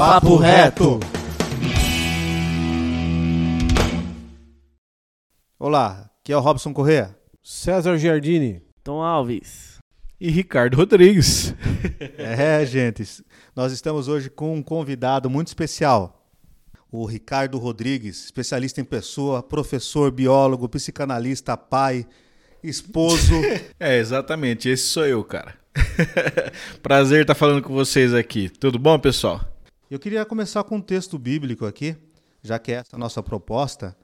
Papo reto. Olá, aqui é o Robson Corrêa. César Giardini. Tom Alves. E Ricardo Rodrigues. É, gente, nós estamos hoje com um convidado muito especial. O Ricardo Rodrigues, especialista em pessoa, professor, biólogo, psicanalista, pai, esposo. É, exatamente, esse sou eu, cara. Prazer estar falando com vocês aqui. Tudo bom, pessoal? Eu queria começar com um texto bíblico aqui, já que essa é a nossa proposta,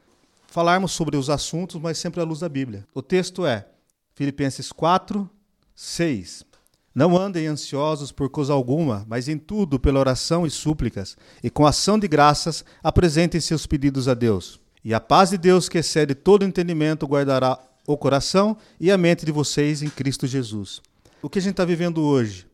falarmos sobre os assuntos, mas sempre à luz da Bíblia. O texto é Filipenses 4, 6. Não andem ansiosos por coisa alguma, mas em tudo, pela oração e súplicas, e com ação de graças, apresentem seus pedidos a Deus. E a paz de Deus, que excede todo entendimento, guardará o coração e a mente de vocês em Cristo Jesus. O que a gente está vivendo hoje?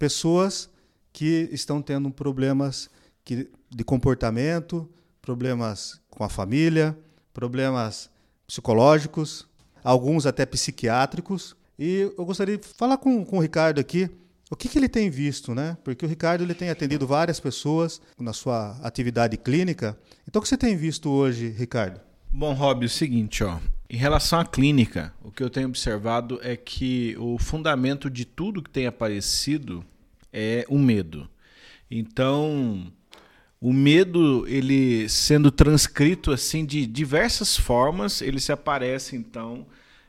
Pessoas que estão tendo problemas que, de comportamento, problemas com a família, problemas psicológicos, alguns até psiquiátricos. E eu gostaria de falar com, com o Ricardo aqui o que, que ele tem visto, né? Porque o Ricardo ele tem atendido várias pessoas na sua atividade clínica. Então, o que você tem visto hoje, Ricardo? Bom, Rob, é o seguinte, ó. Em relação à clínica, o que eu tenho observado é que o fundamento de tudo que tem aparecido é o medo. Então, o medo, ele sendo transcrito assim de diversas formas, ele se aparece então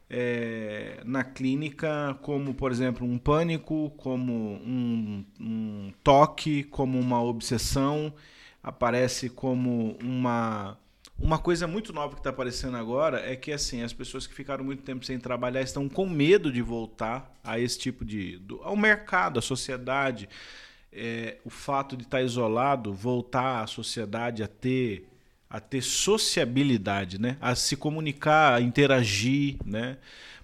é, na clínica como, por exemplo, um pânico, como um, um toque, como uma obsessão, aparece como uma uma coisa muito nova que está aparecendo agora é que assim as pessoas que ficaram muito tempo sem trabalhar estão com medo de voltar a esse tipo de do, ao mercado, à sociedade. É, o fato de estar tá isolado, voltar à sociedade a ter a ter sociabilidade, né? A se comunicar, a interagir, né?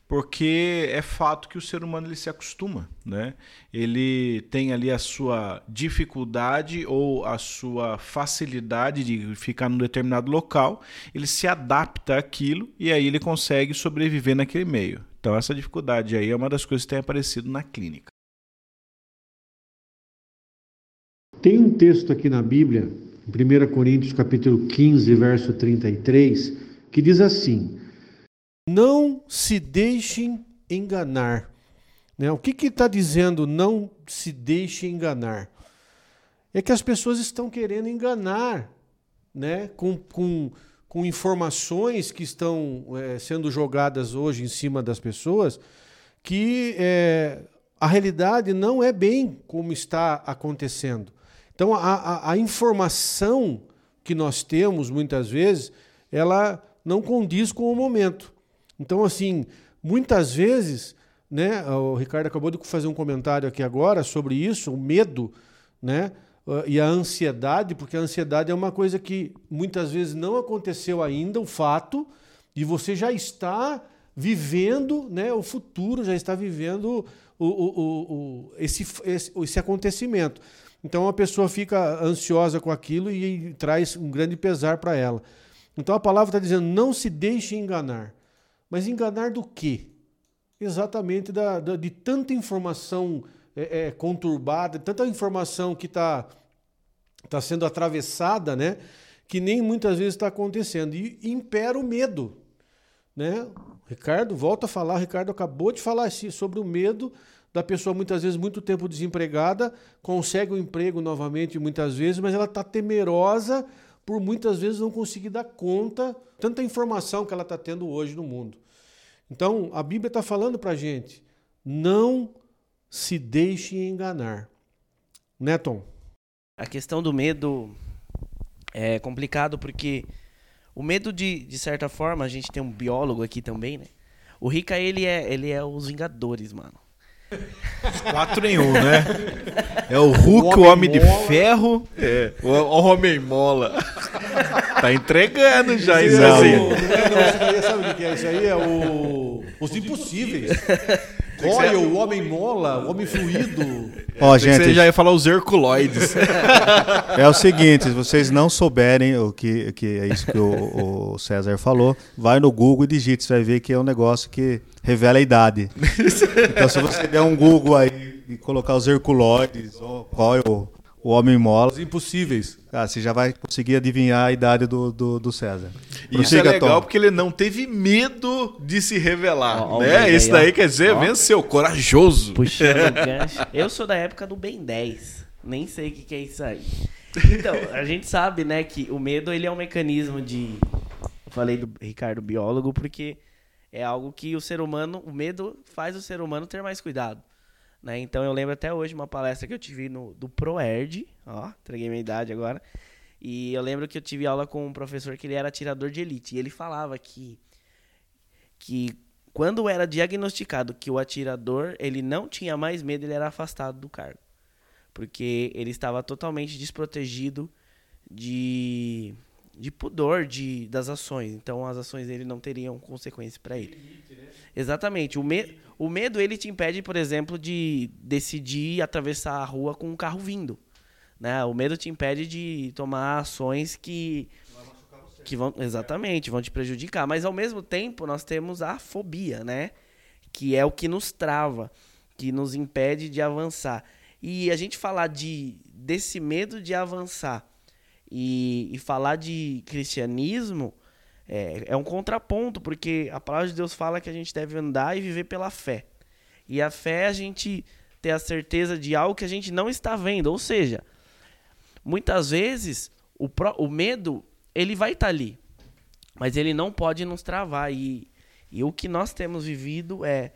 Porque é fato que o ser humano ele se acostuma, né? Ele tem ali a sua dificuldade ou a sua facilidade de ficar num determinado local, ele se adapta àquilo e aí ele consegue sobreviver naquele meio. Então essa dificuldade aí é uma das coisas que tem aparecido na clínica. Tem um texto aqui na Bíblia, em 1 Coríntios capítulo 15, verso 33, que diz assim: não se deixem enganar. Né? O que está dizendo não se deixe enganar? É que as pessoas estão querendo enganar né? com, com, com informações que estão é, sendo jogadas hoje em cima das pessoas, que é, a realidade não é bem como está acontecendo. Então, a, a, a informação que nós temos, muitas vezes, ela não condiz com o momento. Então, assim, muitas vezes, né, o Ricardo acabou de fazer um comentário aqui agora sobre isso, o medo, né, e a ansiedade, porque a ansiedade é uma coisa que muitas vezes não aconteceu ainda, o fato, e você já está vivendo né, o futuro, já está vivendo o, o, o, esse, esse, esse acontecimento. Então a pessoa fica ansiosa com aquilo e traz um grande pesar para ela. Então a palavra está dizendo: não se deixe enganar. Mas enganar do quê? Exatamente da, da de tanta informação é, é, conturbada, tanta informação que está tá sendo atravessada, né? Que nem muitas vezes está acontecendo. E impera o medo. Né? Ricardo, volta a falar, Ricardo acabou de falar sobre o medo da pessoa muitas vezes muito tempo desempregada, consegue um emprego novamente muitas vezes, mas ela está temerosa por muitas vezes não conseguir dar conta tanta informação que ela está tendo hoje no mundo. Então, a Bíblia está falando para a gente: não se deixe enganar. Né, Tom? A questão do medo é complicado porque o medo, de, de certa forma, a gente tem um biólogo aqui também, né? O Rica, ele é, ele é os Vingadores, mano. Quatro em um, né? É o Hulk, o Homem, o homem de Ferro, é, o, o Homem Mola. Tá entregando já isso. Não, não, não, sabe o que é? Isso aí é o. Os Impossíveis. Olha, o homem mola, o homem fluido. Ó, gente, você já ia falar os herculoides. É o seguinte, se vocês não souberem o que, que é isso que o, o César falou, vai no Google e digite, você vai ver que é um negócio que revela a idade. Então, se você der um Google aí e colocar os herculoides, ou qual é o, homem mola. Os impossíveis. Ah, você já vai conseguir adivinhar a idade do, do, do César. Isso é Prossiga, legal Tom. porque ele não teve medo de se revelar. Ó, ó o né? Ben Esse 10, daí ó. quer dizer, Ó. venceu, corajoso. Puxando o gancho. Eu sou da época do Ben 10. Nem sei o que, que é isso aí. Então, a gente sabe, né, que o medo ele é um mecanismo de. Eu falei do Ricardo biólogo porque é algo que o ser humano, o medo faz o ser humano ter mais cuidado. Né? Então eu lembro até hoje uma palestra que eu tive no, do ProErd, ó, entreguei minha idade agora. E eu lembro que eu tive aula com um professor que ele era atirador de elite. E ele falava que que quando era diagnosticado que o atirador ele não tinha mais medo, ele era afastado do cargo. Porque ele estava totalmente desprotegido de, de pudor de, das ações. Então as ações dele não teriam consequência para ele. Exatamente. O, me, o medo ele te impede, por exemplo, de decidir atravessar a rua com um carro vindo. Né? O medo te impede de tomar ações que que vão exatamente vão te prejudicar mas ao mesmo tempo nós temos a fobia né que é o que nos trava que nos impede de avançar e a gente falar de desse medo de avançar e, e falar de cristianismo é, é um contraponto porque a palavra de Deus fala que a gente deve andar e viver pela fé e a fé é a gente ter a certeza de algo que a gente não está vendo ou seja muitas vezes o, pró- o medo ele vai estar ali, mas ele não pode nos travar. E, e o que nós temos vivido é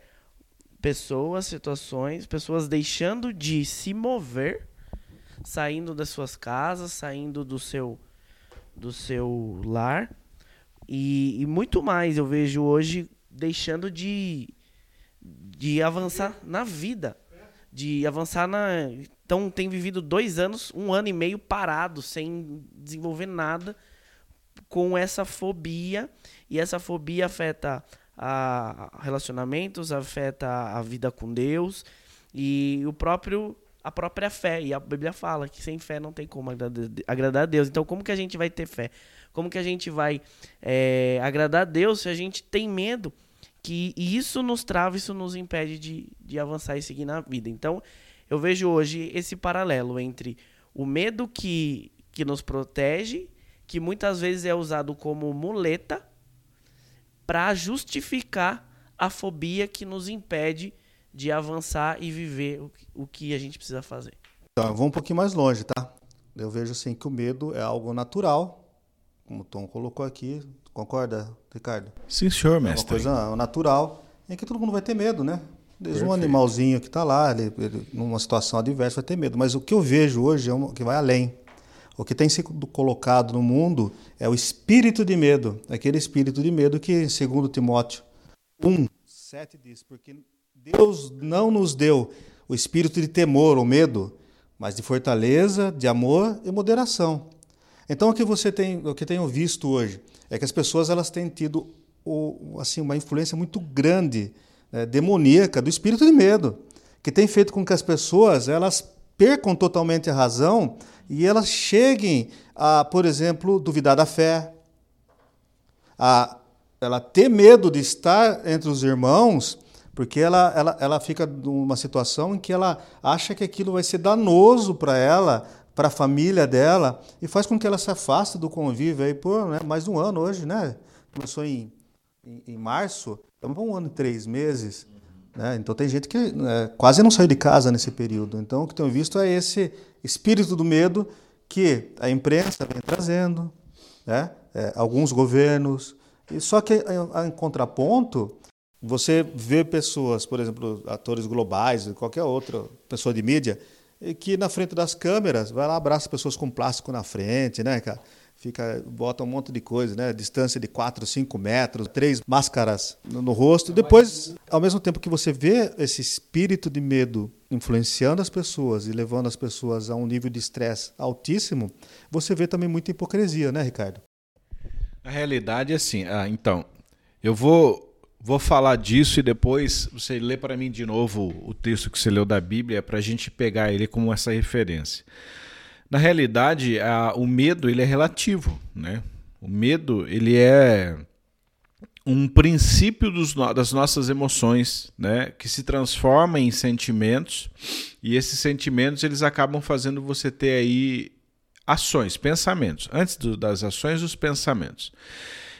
pessoas, situações, pessoas deixando de se mover, saindo das suas casas, saindo do seu, do seu lar. E, e muito mais eu vejo hoje deixando de, de avançar na vida. De avançar na. Então tem vivido dois anos, um ano e meio parado, sem desenvolver nada com essa fobia e essa fobia afeta a relacionamentos, afeta a vida com Deus e o próprio a própria fé. E a Bíblia fala que sem fé não tem como agradar, a Deus. Então, como que a gente vai ter fé? Como que a gente vai é, agradar a Deus se a gente tem medo? Que isso nos trava, isso nos impede de, de avançar e seguir na vida. Então, eu vejo hoje esse paralelo entre o medo que, que nos protege que muitas vezes é usado como muleta para justificar a fobia que nos impede de avançar e viver o que, a gente precisa fazer. Então, eu vou um pouquinho mais longe, tá? Eu vejo assim que o medo é algo natural, como o Tom colocou aqui. Concorda, Ricardo? Sim, senhor, É uma mestre. coisa natural em que todo mundo vai ter medo, né? Desde um Perfeito. animalzinho que está lá, ele, ele, numa situação adversa, vai ter medo. Mas o que eu vejo hoje é um, que vai além. O que tem sido colocado no mundo é o espírito de medo. Aquele espírito de medo que, segundo Timóteo 1, 7 diz, porque Deus não nos deu o espírito de temor ou medo, mas de fortaleza, de amor e moderação. Então o que você tem, o que tenho visto hoje é que as pessoas elas têm tido o, assim uma influência muito grande né, demoníaca do espírito de medo, que tem feito com que as pessoas elas percam totalmente a razão e elas cheguem a, por exemplo, duvidar da fé, a ela ter medo de estar entre os irmãos, porque ela, ela, ela fica numa situação em que ela acha que aquilo vai ser danoso para ela, para a família dela, e faz com que ela se afaste do convívio aí por né, mais um ano hoje, né? Começou em, em, em março, estamos um ano e três meses. Né? Então tem gente que né, quase não saiu de casa nesse período. Então o que tenho visto é esse espírito do medo que a imprensa vem trazendo, né? É, alguns governos. E só que em, em contraponto, você vê pessoas, por exemplo, atores globais, qualquer outra pessoa de mídia, que na frente das câmeras vai lá abraça pessoas com plástico na frente, né, cara? Fica, bota um monte de coisa, né? Distância de 4, 5 metros, três máscaras no, no rosto. Depois, ao mesmo tempo que você vê esse espírito de medo influenciando as pessoas e levando as pessoas a um nível de estresse altíssimo, você vê também muita hipocrisia, né, Ricardo? A realidade é assim. Ah, então, eu vou vou falar disso e depois você lê para mim de novo o texto que você leu da Bíblia para a gente pegar ele como essa referência. Na realidade, a, o medo ele é relativo, né? O medo ele é um princípio dos, das nossas emoções, né, que se transforma em sentimentos e esses sentimentos eles acabam fazendo você ter aí ações, pensamentos, antes do, das ações, os pensamentos.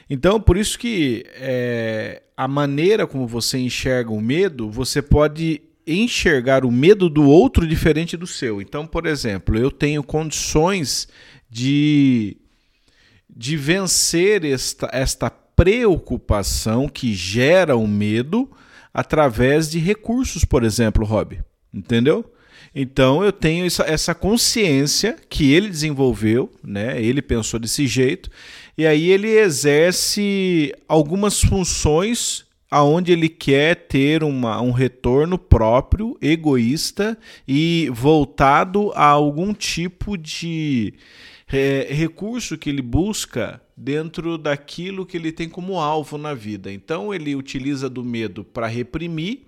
Então, por isso que é, a maneira como você enxerga o medo, você pode enxergar o medo do outro diferente do seu. Então, por exemplo, eu tenho condições de, de vencer esta, esta preocupação que gera o medo através de recursos, por exemplo, Rob. Entendeu? Então eu tenho essa, essa consciência que ele desenvolveu, né? Ele pensou desse jeito, e aí ele exerce algumas funções aonde ele quer ter uma, um retorno próprio, egoísta e voltado a algum tipo de é, recurso que ele busca dentro daquilo que ele tem como alvo na vida. Então ele utiliza do medo para reprimir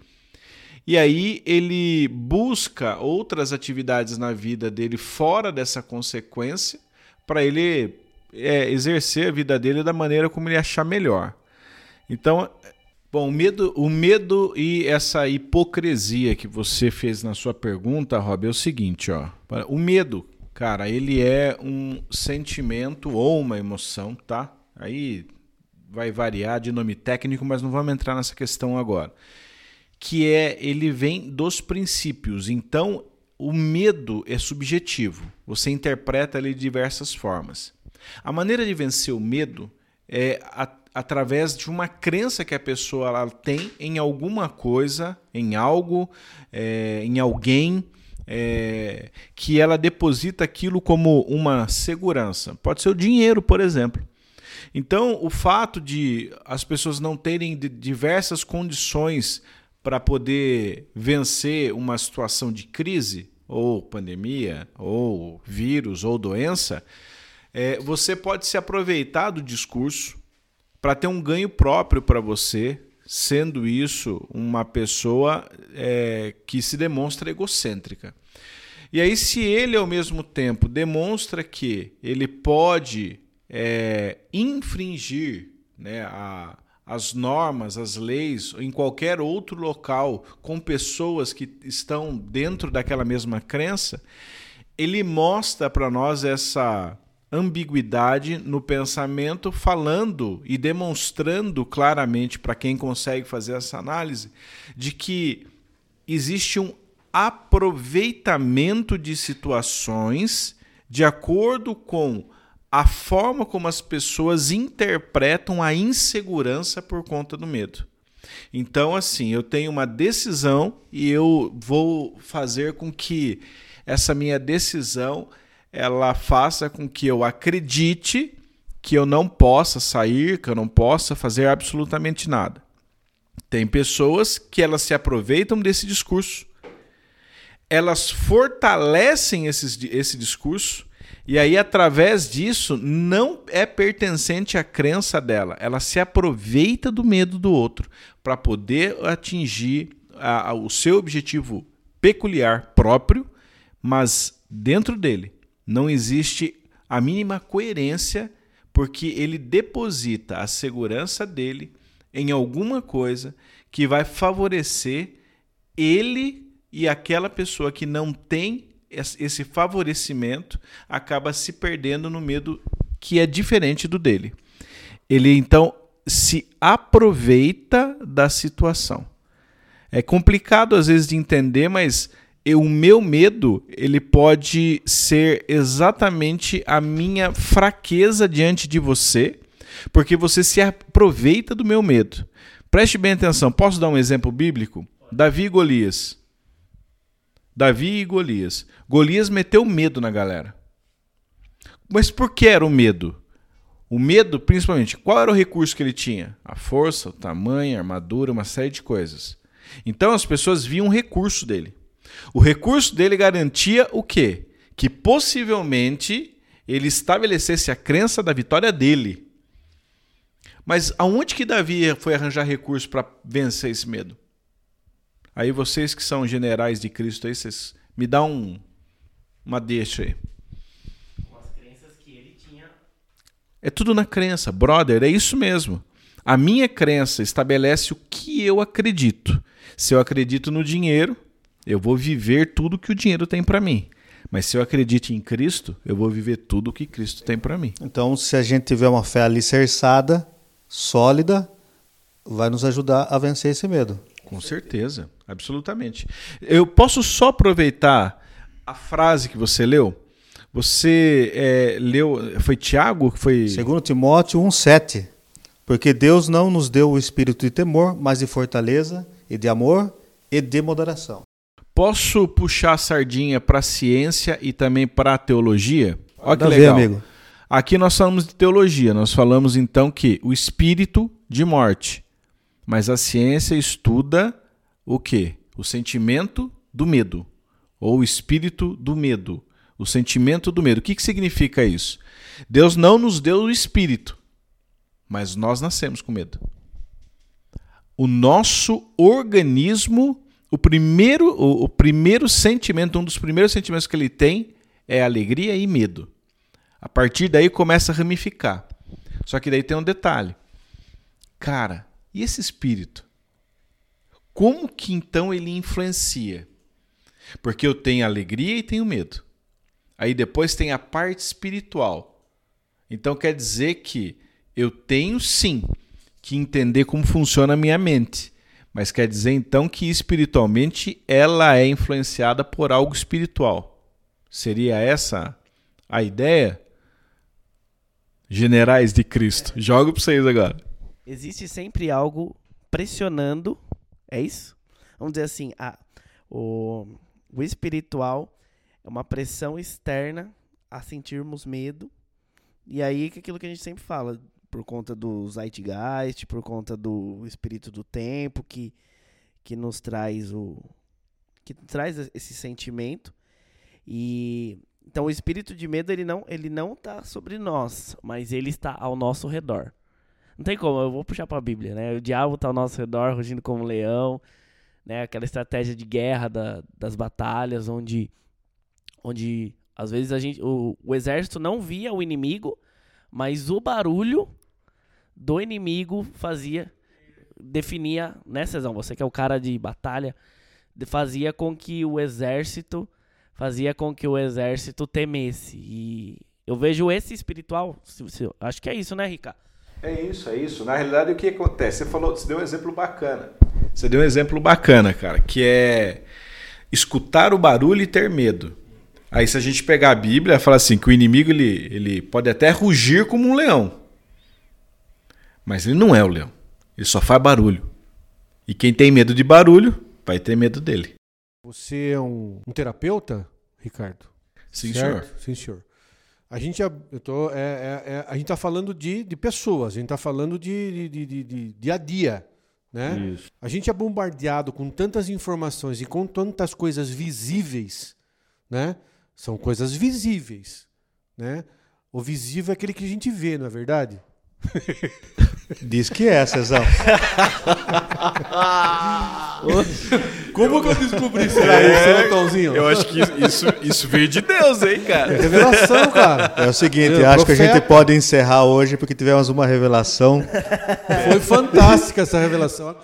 e aí ele busca outras atividades na vida dele fora dessa consequência para ele é, exercer a vida dele da maneira como ele achar melhor. Então, bom, o medo, o medo e essa hipocrisia que você fez na sua pergunta, Rob, é o seguinte, ó. O medo, Cara, ele é um sentimento ou uma emoção, tá? Aí vai variar de nome técnico, mas não vamos entrar nessa questão agora. Que é, ele vem dos princípios. Então, o medo é subjetivo. Você interpreta ele de diversas formas. A maneira de vencer o medo é a, através de uma crença que a pessoa ela tem em alguma coisa, em algo, é, em alguém é, que ela deposita aquilo como uma segurança. Pode ser o dinheiro, por exemplo. Então, o fato de as pessoas não terem diversas condições para poder vencer uma situação de crise, ou pandemia, ou vírus, ou doença, é, você pode se aproveitar do discurso para ter um ganho próprio para você, sendo isso uma pessoa é, que se demonstra egocêntrica. E aí, se ele ao mesmo tempo demonstra que ele pode é, infringir né, a, as normas, as leis, em qualquer outro local, com pessoas que estão dentro daquela mesma crença, ele mostra para nós essa ambiguidade no pensamento, falando e demonstrando claramente para quem consegue fazer essa análise de que existe um aproveitamento de situações de acordo com a forma como as pessoas interpretam a insegurança por conta do medo. Então, assim, eu tenho uma decisão e eu vou fazer com que essa minha decisão ela faça com que eu acredite que eu não possa sair, que eu não possa fazer absolutamente nada. Tem pessoas que elas se aproveitam desse discurso, elas fortalecem esse, esse discurso e aí, através disso, não é pertencente à crença dela. Ela se aproveita do medo do outro para poder atingir a, a, o seu objetivo peculiar próprio, mas dentro dele não existe a mínima coerência, porque ele deposita a segurança dele em alguma coisa que vai favorecer ele e aquela pessoa que não tem esse favorecimento acaba se perdendo no medo que é diferente do dele. Ele então se aproveita da situação. É complicado às vezes de entender, mas o meu medo ele pode ser exatamente a minha fraqueza diante de você, porque você se aproveita do meu medo. Preste bem atenção. Posso dar um exemplo bíblico? Davi e Golias. Davi e Golias. Golias meteu medo na galera. Mas por que era o medo? O medo, principalmente, qual era o recurso que ele tinha? A força, o tamanho, a armadura, uma série de coisas. Então as pessoas viam o recurso dele. O recurso dele garantia o quê? Que possivelmente ele estabelecesse a crença da vitória dele. Mas aonde que Davi foi arranjar recurso para vencer esse medo? Aí vocês que são generais de Cristo aí, vocês me dão um, uma deixa aí. É tudo na crença, brother, é isso mesmo. A minha crença estabelece o que eu acredito. Se eu acredito no dinheiro, eu vou viver tudo que o dinheiro tem para mim. Mas se eu acredito em Cristo, eu vou viver tudo que Cristo tem para mim. Então, se a gente tiver uma fé alicerçada, sólida, vai nos ajudar a vencer esse medo. Com certeza, absolutamente. Eu posso só aproveitar a frase que você leu? Você é, leu, foi Tiago que foi. Segundo Timóteo 1,7. Porque Deus não nos deu o espírito de temor, mas de fortaleza e de amor e de moderação. Posso puxar a sardinha para a ciência e também para a teologia? Olha que legal. Ver, amigo. Aqui nós falamos de teologia, nós falamos então que o espírito de morte. Mas a ciência estuda o que? O sentimento do medo, ou o espírito do medo, o sentimento do medo. O que, que significa isso? Deus não nos deu o espírito, mas nós nascemos com medo. O nosso organismo o primeiro, o, o, primeiro sentimento, um dos primeiros sentimentos que ele tem é alegria e medo. A partir daí começa a ramificar. Só que daí tem um detalhe. Cara, e esse espírito? Como que então ele influencia? Porque eu tenho alegria e tenho medo. Aí depois tem a parte espiritual. Então quer dizer que eu tenho sim que entender como funciona a minha mente. Mas quer dizer então que espiritualmente ela é influenciada por algo espiritual. Seria essa a ideia? Generais de Cristo. Jogo para vocês agora. Existe sempre algo pressionando, é isso? Vamos dizer assim, a, o, o espiritual é uma pressão externa a sentirmos medo. E aí que aquilo que a gente sempre fala, por conta do Zeitgeist, por conta do espírito do tempo que, que nos traz o que traz esse sentimento e então o espírito de medo ele não ele não está sobre nós, mas ele está ao nosso redor. Não tem como, eu vou puxar para a Bíblia, né? O diabo está ao nosso redor, rugindo como um leão, né? Aquela estratégia de guerra da, das batalhas, onde onde às vezes a gente o, o exército não via o inimigo, mas o barulho do inimigo fazia, definia, né, Cezão? Você que é o cara de batalha, fazia com que o exército, fazia com que o exército temesse. E eu vejo esse espiritual, acho que é isso, né, Rica? É isso, é isso. Na realidade, o que acontece? Você falou, você deu um exemplo bacana. Você deu um exemplo bacana, cara, que é escutar o barulho e ter medo. Aí se a gente pegar a Bíblia, fala assim que o inimigo ele, ele pode até rugir como um leão. Mas ele não é o leão. Ele só faz barulho. E quem tem medo de barulho vai ter medo dele. Você é um, um terapeuta, Ricardo? Sim, certo? senhor. Sim, senhor. A gente, é, é, é, a gente está falando de, de pessoas, a gente está falando de, de, de, de, dia a dia. Né? Isso. A gente é bombardeado com tantas informações e com tantas coisas visíveis. Né? São coisas visíveis. Né? O visível é aquele que a gente vê, não é verdade? Diz que é, Cezão. Como que eu descobri isso é, aí, Tomzinho? Eu acho que isso, isso veio de Deus, hein, cara? É revelação, cara. É o seguinte, acho profeta. que a gente pode encerrar hoje porque tivemos uma revelação. Foi fantástica essa revelação.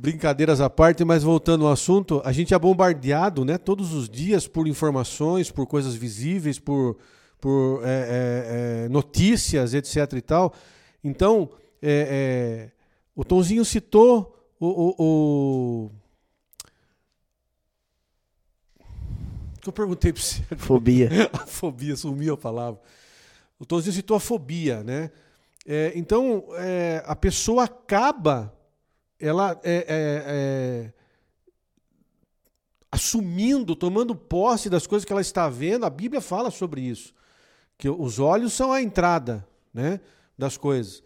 Brincadeiras à parte, mas voltando ao assunto, a gente é bombardeado, né, todos os dias por informações, por coisas visíveis, por por é, é, é, notícias, etc. e tal. Então, é, é, o Tonzinho citou o, o, o... que eu perguntei para você. Fobia. a fobia, sumiu a palavra. O Tonzinho citou a fobia, né? É, então, é, a pessoa acaba, ela é, é, assumindo, tomando posse das coisas que ela está vendo. A Bíblia fala sobre isso que os olhos são a entrada né, das coisas.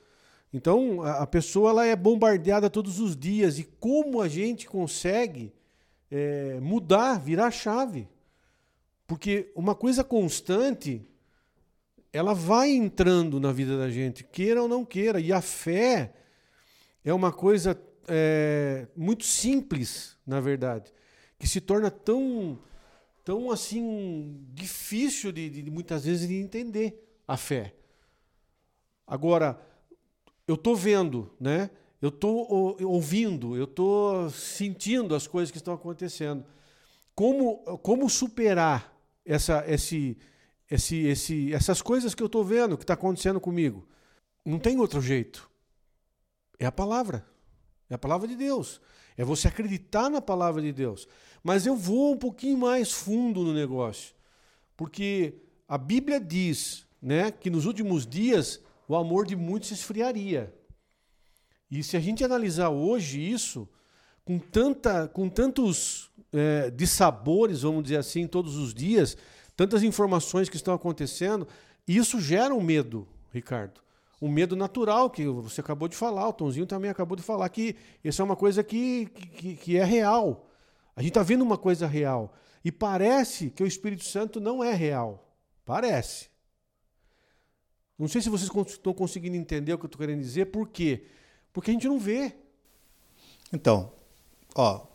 Então, a pessoa ela é bombardeada todos os dias. E como a gente consegue é, mudar, virar chave? Porque uma coisa constante, ela vai entrando na vida da gente, queira ou não queira. E a fé é uma coisa é, muito simples, na verdade, que se torna tão tão assim difícil de, de, muitas vezes de entender a fé. Agora, eu estou vendo, né? Eu estou ouvindo, eu estou sentindo as coisas que estão acontecendo. Como, como superar essa, esse, esse, esse, essas coisas que eu estou vendo, que está acontecendo comigo? Não tem outro jeito. É a palavra. É a palavra de Deus. É você acreditar na palavra de Deus. Mas eu vou um pouquinho mais fundo no negócio. Porque a Bíblia diz né, que nos últimos dias o amor de muitos se esfriaria. E se a gente analisar hoje isso, com, tanta, com tantos é, dissabores, vamos dizer assim, todos os dias, tantas informações que estão acontecendo, isso gera um medo, Ricardo. Um medo natural, que você acabou de falar, o Tonzinho também acabou de falar, que isso é uma coisa que, que, que é real. A gente está vendo uma coisa real. E parece que o Espírito Santo não é real. Parece. Não sei se vocês estão conseguindo entender o que eu estou querendo dizer, por quê? Porque a gente não vê. Então, ó,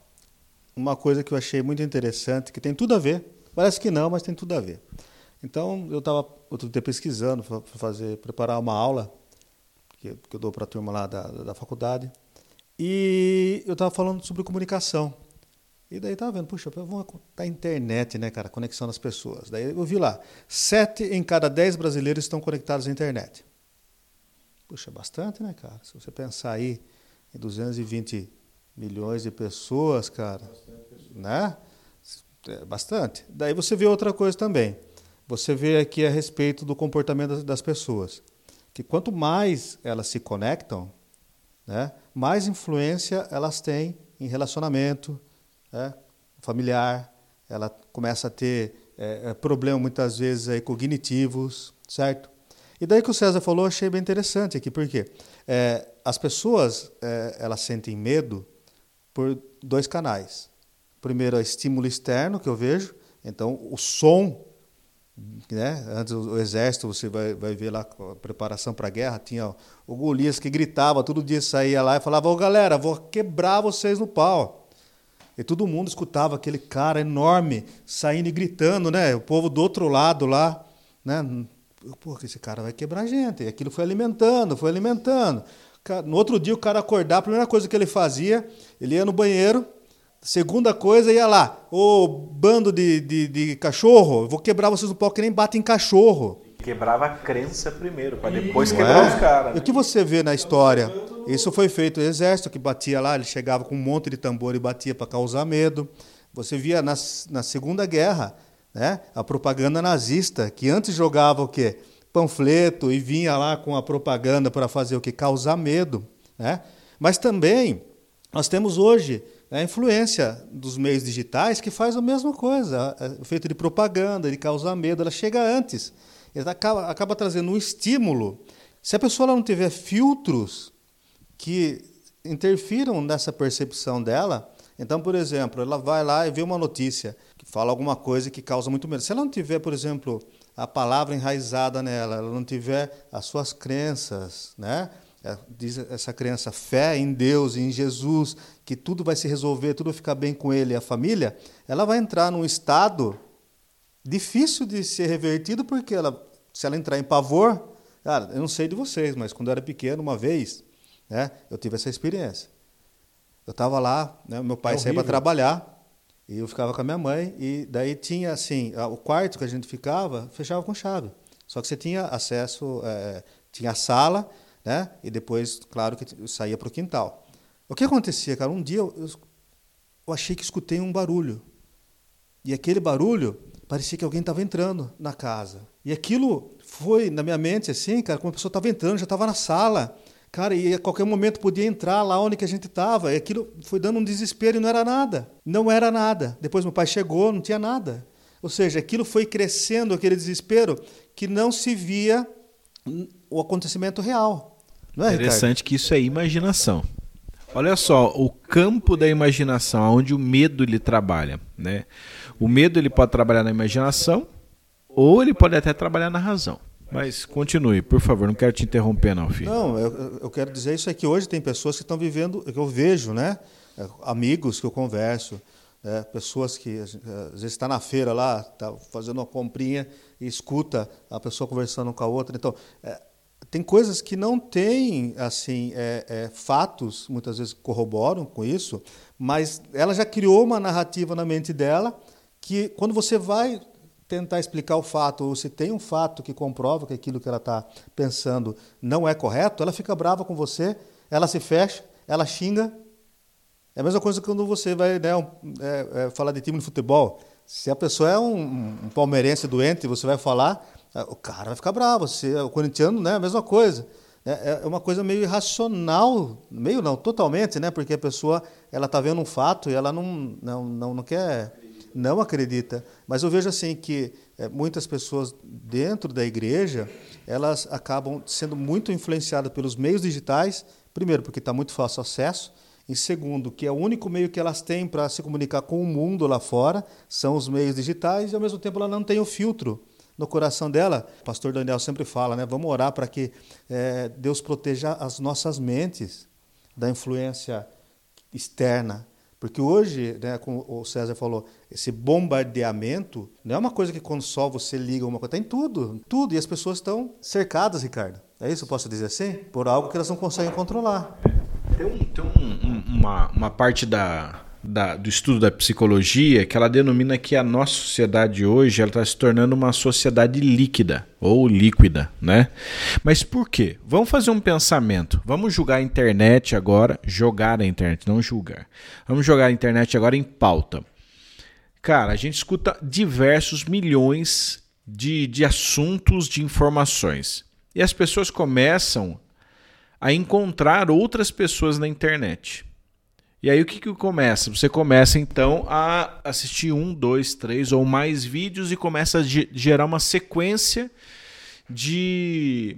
uma coisa que eu achei muito interessante, que tem tudo a ver, parece que não, mas tem tudo a ver. Então, eu estava outro dia pesquisando para fazer, preparar uma aula que, que eu dou para a turma lá da, da faculdade, e eu estava falando sobre comunicação. E daí estava vendo, puxa, vamos tá internet, né, cara, conexão das pessoas. Daí eu vi lá, sete em cada dez brasileiros estão conectados à internet. Puxa, bastante, né, cara? Se você pensar aí em 220 milhões de pessoas, cara, bastante né? É bastante. Daí você vê outra coisa também. Você vê aqui a respeito do comportamento das pessoas, que quanto mais elas se conectam, né, mais influência elas têm em relacionamento, né, familiar, ela começa a ter é, problemas muitas vezes aí, cognitivos, certo? E daí que o César falou, achei bem interessante aqui, porque é, as pessoas é, elas sentem medo por dois canais. Primeiro, é o estímulo externo que eu vejo, então o som, né? Antes o, exército, você vai, vai ver lá a preparação para a guerra, tinha o Golias que gritava, todo dia saía lá e falava: "Ô galera, vou quebrar vocês no pau". E todo mundo escutava aquele cara enorme saindo e gritando, né? O povo do outro lado lá, né? pô, esse cara vai quebrar a gente. E aquilo foi alimentando, foi alimentando. No outro dia, o cara acordar, a primeira coisa que ele fazia, ele ia no banheiro, segunda coisa, ia lá, ô bando de, de, de cachorro, vou quebrar vocês no pau que nem batem em cachorro. Quebrava a crença primeiro, para depois quebrar é? os caras. Né? O que você vê na história? Isso foi feito o exército que batia lá, ele chegava com um monte de tambor e batia para causar medo. Você via na, na Segunda Guerra, né? A propaganda nazista, que antes jogava o quê? Panfleto e vinha lá com a propaganda para fazer o que? Causar medo. Né? Mas também nós temos hoje a influência dos meios digitais que faz a mesma coisa, é feito de propaganda, de causar medo, ela chega antes. Ela acaba, acaba trazendo um estímulo. Se a pessoa não tiver filtros que interfiram nessa percepção dela, então, por exemplo, ela vai lá e vê uma notícia que fala alguma coisa que causa muito medo. Se ela não tiver, por exemplo, a palavra enraizada nela, ela não tiver as suas crenças, né? É, diz essa crença, fé em Deus, em Jesus, que tudo vai se resolver, tudo vai ficar bem com ele e a família, ela vai entrar num estado difícil de ser revertido, porque ela, se ela entrar em pavor, cara, eu não sei de vocês, mas quando eu era pequeno, uma vez, né, eu tive essa experiência. Eu estava lá, né, meu pai é saía para trabalhar e eu ficava com a minha mãe e daí tinha assim o quarto que a gente ficava fechava com chave. Só que você tinha acesso, é, tinha a sala, né? E depois, claro que saía para o quintal. O que acontecia, cara? Um dia eu, eu achei que escutei um barulho e aquele barulho parecia que alguém estava entrando na casa. E aquilo foi na minha mente assim, cara, como a pessoa estava entrando, já estava na sala. Cara, e a qualquer momento podia entrar lá onde que a gente estava. E aquilo foi dando um desespero e não era nada. Não era nada. Depois meu pai chegou, não tinha nada. Ou seja, aquilo foi crescendo, aquele desespero, que não se via o acontecimento real. Não é, Interessante Ricardo? que isso é imaginação. Olha só, o campo da imaginação, onde o medo ele trabalha, né? O medo ele pode trabalhar na imaginação ou ele pode até trabalhar na razão. Mas continue, por favor, não quero te interromper, não, filho. Não, eu, eu quero dizer isso é que hoje tem pessoas que estão vivendo, que eu vejo, né? É, amigos que eu converso, né? pessoas que às vezes está na feira lá, está fazendo uma comprinha e escuta a pessoa conversando com a outra. Então, é, tem coisas que não têm assim é, é, fatos, muitas vezes corroboram com isso, mas ela já criou uma narrativa na mente dela que quando você vai tentar explicar o fato, ou se tem um fato que comprova que aquilo que ela está pensando não é correto, ela fica brava com você, ela se fecha, ela xinga. É a mesma coisa quando você vai né, é, é, falar de time de futebol. Se a pessoa é um, um palmeirense doente, você vai falar, o cara vai ficar bravo. É o corintiano, né, a mesma coisa. É, é uma coisa meio irracional, meio não, totalmente, né? Porque a pessoa ela está vendo um fato e ela não, não, não, não quer, não acredita. Mas eu vejo assim que é, muitas pessoas dentro da igreja elas acabam sendo muito influenciadas pelos meios digitais. Primeiro, porque está muito fácil acesso. E segundo, que é o único meio que elas têm para se comunicar com o mundo lá fora são os meios digitais e ao mesmo tempo ela não tem o filtro no coração dela. O pastor Daniel sempre fala, né? Vamos orar para que é, Deus proteja as nossas mentes da influência externa. Porque hoje, né, como o César falou, esse bombardeamento não é uma coisa que quando só você liga uma coisa, tem tudo, tudo. E as pessoas estão cercadas, Ricardo. É isso eu posso dizer assim? Por algo que elas não conseguem controlar. Tem, um, tem um, uma, uma parte da, da, do estudo da psicologia que ela denomina que a nossa sociedade hoje está se tornando uma sociedade líquida ou líquida, né? Mas por quê? Vamos fazer um pensamento. Vamos julgar a internet agora, jogar a internet, não julgar. Vamos jogar a internet agora em pauta. Cara, a gente escuta diversos milhões de, de assuntos, de informações. E as pessoas começam a encontrar outras pessoas na internet. E aí o que, que começa? Você começa então a assistir um, dois, três ou mais vídeos e começa a gerar uma sequência de,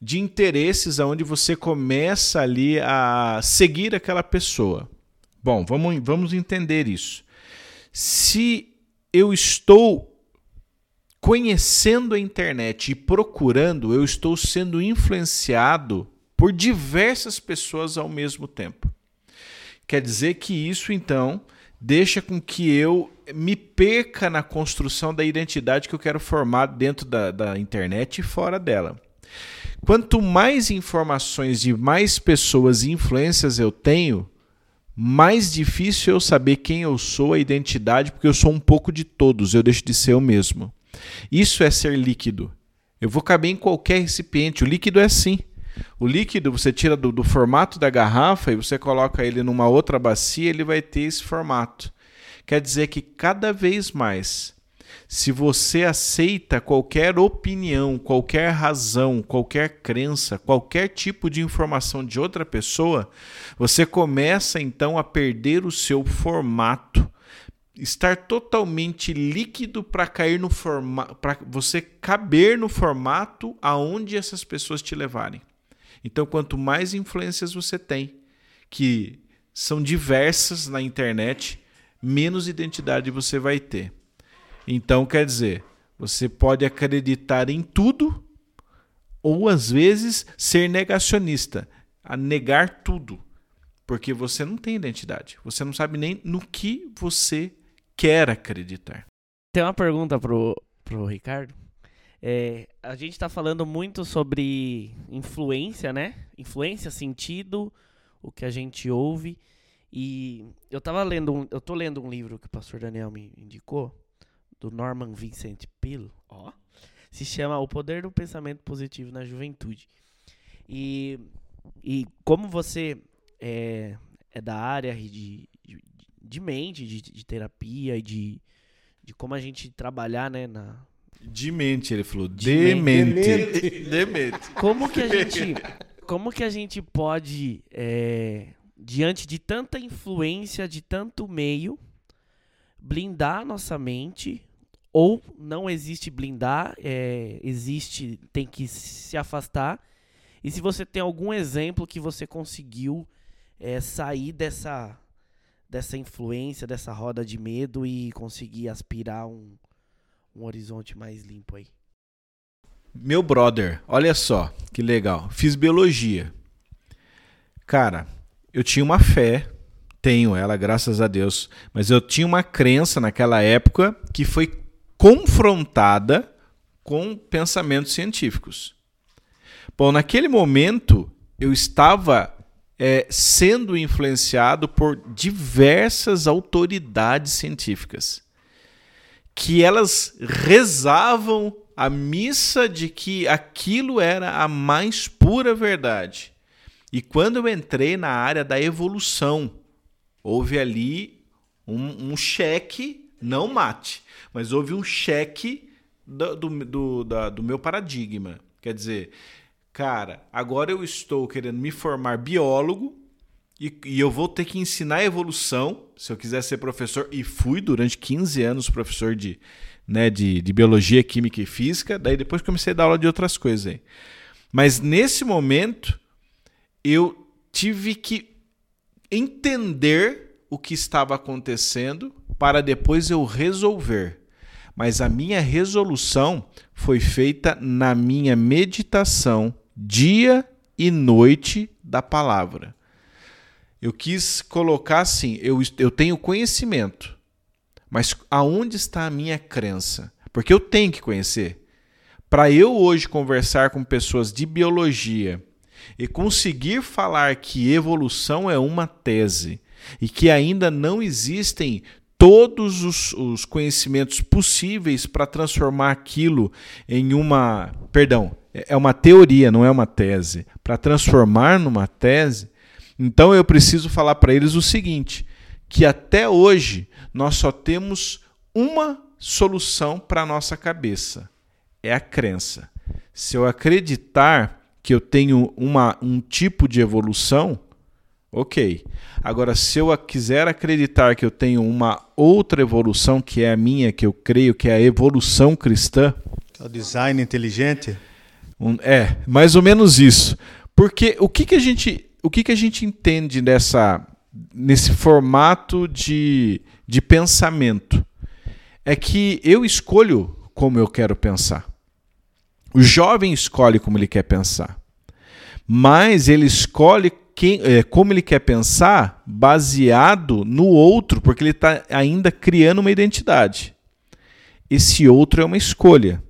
de interesses aonde você começa ali a seguir aquela pessoa. Bom, vamos, vamos entender isso. Se eu estou conhecendo a internet e procurando, eu estou sendo influenciado por diversas pessoas ao mesmo tempo. Quer dizer que isso, então, deixa com que eu me perca na construção da identidade que eu quero formar dentro da, da internet e fora dela. Quanto mais informações de mais pessoas e influências eu tenho, mais difícil eu saber quem eu sou, a identidade, porque eu sou um pouco de todos, eu deixo de ser eu mesmo. Isso é ser líquido. Eu vou caber em qualquer recipiente. O líquido é assim. O líquido você tira do, do, formato da garrafa e você coloca ele numa outra bacia, ele vai ter esse formato. Quer dizer que cada vez mais, se você aceita qualquer opinião, qualquer razão, qualquer crença, qualquer tipo de informação de outra pessoa, você começa então a perder o seu formato estar totalmente líquido para cair no formato, para você caber no formato aonde essas pessoas te levarem. Então, quanto mais influências você tem, que são diversas na internet, menos identidade você vai ter. Então, quer dizer, você pode acreditar em tudo ou às vezes ser negacionista, a negar tudo, porque você não tem identidade. Você não sabe nem no que você quer acreditar. Tem uma pergunta pro, pro Ricardo. É, a gente está falando muito sobre influência, né? Influência, sentido, o que a gente ouve. E eu tava lendo, um, eu tô lendo um livro que o pastor Daniel me indicou, do Norman Vincent Peale, ó. Se chama O Poder do Pensamento Positivo na Juventude. E, e como você é, é da área de, de, de mente, de, de terapia e de, de como a gente trabalhar né, na, Demente, ele falou. Demente. Demente. Demente. Como que a gente, como que a gente pode, é, diante de tanta influência de tanto meio, blindar nossa mente? Ou não existe blindar, é, existe, tem que se afastar. E se você tem algum exemplo que você conseguiu é, sair dessa, dessa influência, dessa roda de medo e conseguir aspirar um, um horizonte mais limpo aí. Meu brother, olha só que legal. Fiz biologia. Cara, eu tinha uma fé, tenho ela, graças a Deus, mas eu tinha uma crença naquela época que foi confrontada com pensamentos científicos. Bom, naquele momento eu estava é, sendo influenciado por diversas autoridades científicas que elas rezavam a missa de que aquilo era a mais pura verdade. E quando eu entrei na área da evolução, houve ali um, um cheque, não mate, mas houve um cheque do, do, do, da, do meu paradigma. Quer dizer, cara, agora eu estou querendo me formar biólogo e, e, eu vou ter que ensinar evolução se eu quiser ser professor. E fui durante 15 anos professor de, né, de, de biologia, química e física. Daí depois comecei a dar aula de outras coisas aí. Mas nesse momento eu tive que entender o que estava acontecendo para depois eu resolver. Mas a minha resolução foi feita na minha meditação dia e noite da palavra. Eu quis colocar assim: eu, eu tenho conhecimento, mas aonde está a minha crença? Porque eu tenho que conhecer. Para eu hoje conversar com pessoas de biologia e conseguir falar que evolução é uma tese e que ainda não existem todos os, os conhecimentos possíveis para transformar aquilo em uma. Perdão, é uma teoria, não é uma tese. Para transformar numa tese, então eu preciso falar para eles o seguinte: que até hoje nós só temos uma solução para a nossa cabeça: é a crença. Se eu acreditar que eu tenho uma, um tipo de evolução, ok. Agora, se eu quiser acreditar que eu tenho uma outra evolução, que é a minha, que eu creio que é a evolução cristã. É o design inteligente? Um, é, mais ou menos isso. Porque o que, que a gente. O que, que a gente entende nessa, nesse formato de, de pensamento? É que eu escolho como eu quero pensar. O jovem escolhe como ele quer pensar. Mas ele escolhe quem, é, como ele quer pensar baseado no outro, porque ele está ainda criando uma identidade. Esse outro é uma escolha.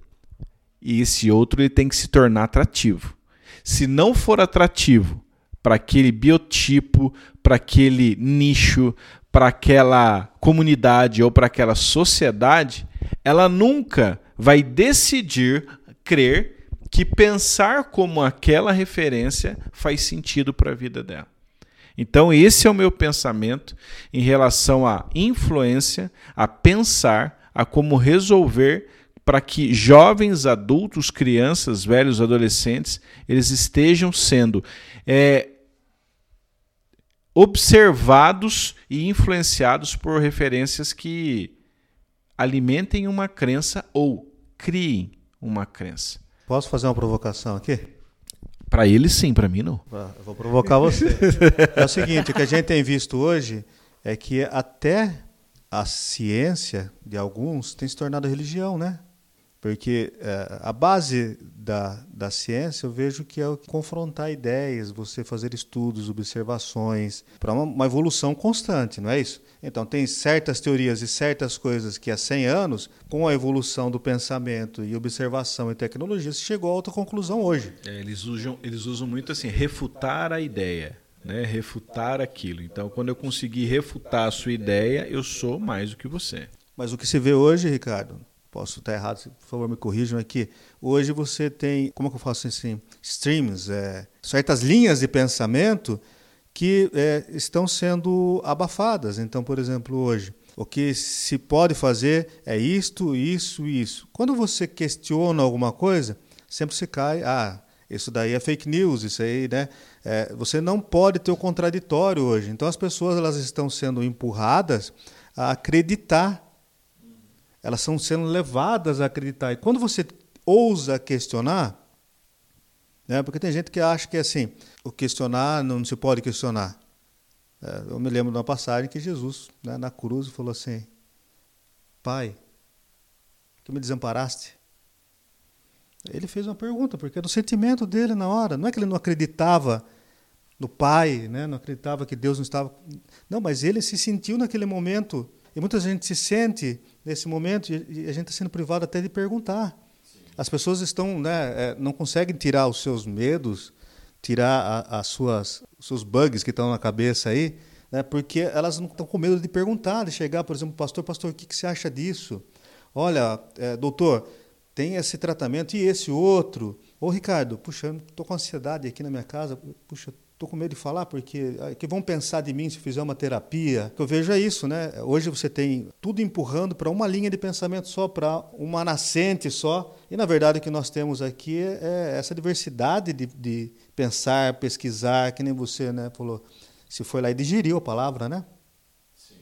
E esse outro ele tem que se tornar atrativo. Se não for atrativo para aquele biotipo, para aquele nicho, para aquela comunidade ou para aquela sociedade, ela nunca vai decidir crer que pensar como aquela referência faz sentido para a vida dela. Então, esse é o meu pensamento em relação à influência, a pensar, a como resolver para que jovens, adultos, crianças, velhos, adolescentes, eles estejam sendo é, observados e influenciados por referências que alimentem uma crença ou criem uma crença. Posso fazer uma provocação aqui? Para ele sim, para mim não. Eu vou provocar você. é o seguinte, o que a gente tem visto hoje é que até a ciência de alguns tem se tornado religião, né? Porque é, a base da, da ciência eu vejo que é o confrontar ideias, você fazer estudos, observações, para uma, uma, evolução constante, não é isso? Então, tem certas teorias e certas coisas que há 100 anos, com a evolução do pensamento e observação e tecnologia, se chegou a outra conclusão hoje. É, eles, usam, eles usam muito assim, refutar a ideia. Né, refutar aquilo. Então, quando eu conseguir refutar a sua ideia, eu sou mais do que você. Mas o que se vê hoje, Ricardo, posso estar errado, por favor me corrijam aqui. Hoje você tem, como é que eu faço assim, streams, é, certas linhas de pensamento que é, estão sendo abafadas. Então, por exemplo, hoje, o que se pode fazer é isto, isso e isso. Quando você questiona alguma coisa, sempre se cai, ah, isso daí é fake news, isso aí, né? É, você não pode ter o contraditório hoje. Então as pessoas elas estão sendo empurradas a acreditar elas estão sendo levadas a acreditar. E quando você ousa questionar, né, porque tem gente que acha que assim, o questionar não se pode questionar. É, eu me lembro de uma passagem que Jesus, né, na cruz, falou assim: Pai, que me desamparaste? Ele fez uma pergunta, porque era o sentimento dele na hora. Não é que ele não acreditava no Pai, né? não acreditava que Deus não estava. Não, mas ele se sentiu naquele momento. E muita gente se sente nesse momento, e a gente está sendo privado até de perguntar. Sim. as pessoas estão, né, é, não conseguem tirar os seus medos, tirar a, as suas, os seus bugs que estão na cabeça aí, né, porque elas não estão com medo de perguntar, de chegar, por exemplo, pastor, pastor, o que, que você acha disso? Olha, é, doutor, tem esse tratamento e esse outro. Ô, Ricardo, puxa, estou com ansiedade aqui na minha casa, puxa, estou com medo de falar porque que vão pensar de mim se fizer uma terapia. Eu vejo é isso, né? Hoje você tem tudo empurrando para uma linha de pensamento só, para uma nascente só. E na verdade o que nós temos aqui é essa diversidade de, de pensar, pesquisar, que nem você, né, falou. Se foi lá e digeriu a palavra, né? Sim.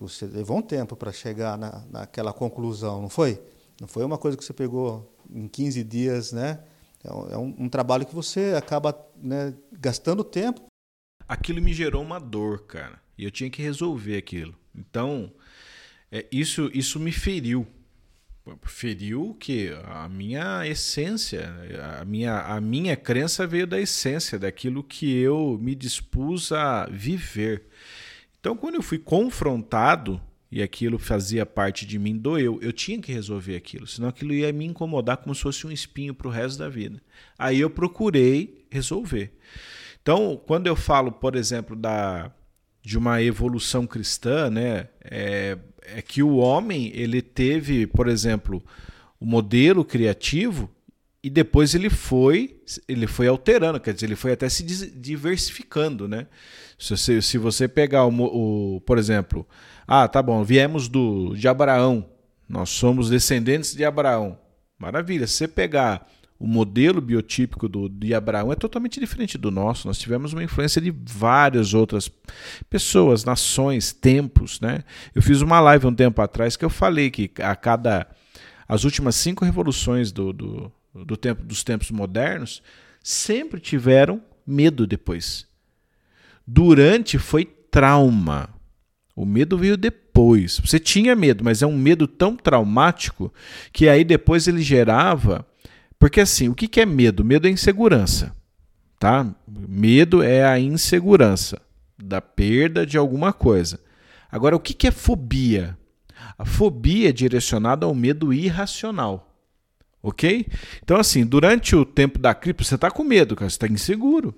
Você levou um tempo para chegar na, naquela conclusão, não foi? Não foi uma coisa que você pegou em 15 dias, né? É um, é um trabalho que você acaba né, gastando tempo. Aquilo me gerou uma dor, cara. E eu tinha que resolver aquilo. Então, é, isso, isso me feriu. Feriu que a minha essência, a minha, a minha crença veio da essência, daquilo que eu me dispus a viver. Então, quando eu fui confrontado e aquilo fazia parte de mim, doeu. Eu tinha que resolver aquilo, senão aquilo ia me incomodar como se fosse um espinho para o resto da vida. Aí eu procurei resolver. Então, quando eu falo, por exemplo, da, de uma evolução cristã, né, é, é que o homem ele teve, por exemplo, o modelo criativo e depois ele foi ele foi alterando, quer dizer, ele foi até se diversificando, né? Se você, se você pegar o, o por exemplo, ah, tá bom, viemos do, de Abraão, nós somos descendentes de Abraão. Maravilha. Se você pegar o modelo biotípico do, de Abraão é totalmente diferente do nosso. Nós tivemos uma influência de várias outras pessoas, nações, tempos. Né? Eu fiz uma live um tempo atrás que eu falei que a cada. As últimas cinco revoluções do, do, do tempo, dos tempos modernos sempre tiveram medo depois. Durante foi trauma. O medo veio depois. Você tinha medo, mas é um medo tão traumático que aí depois ele gerava. Porque assim, o que é medo? Medo é insegurança. Tá? Medo é a insegurança da perda de alguma coisa. Agora, o que é fobia? A fobia é direcionada ao medo irracional. Ok? Então, assim, durante o tempo da cripto, você está com medo, cara, você está inseguro.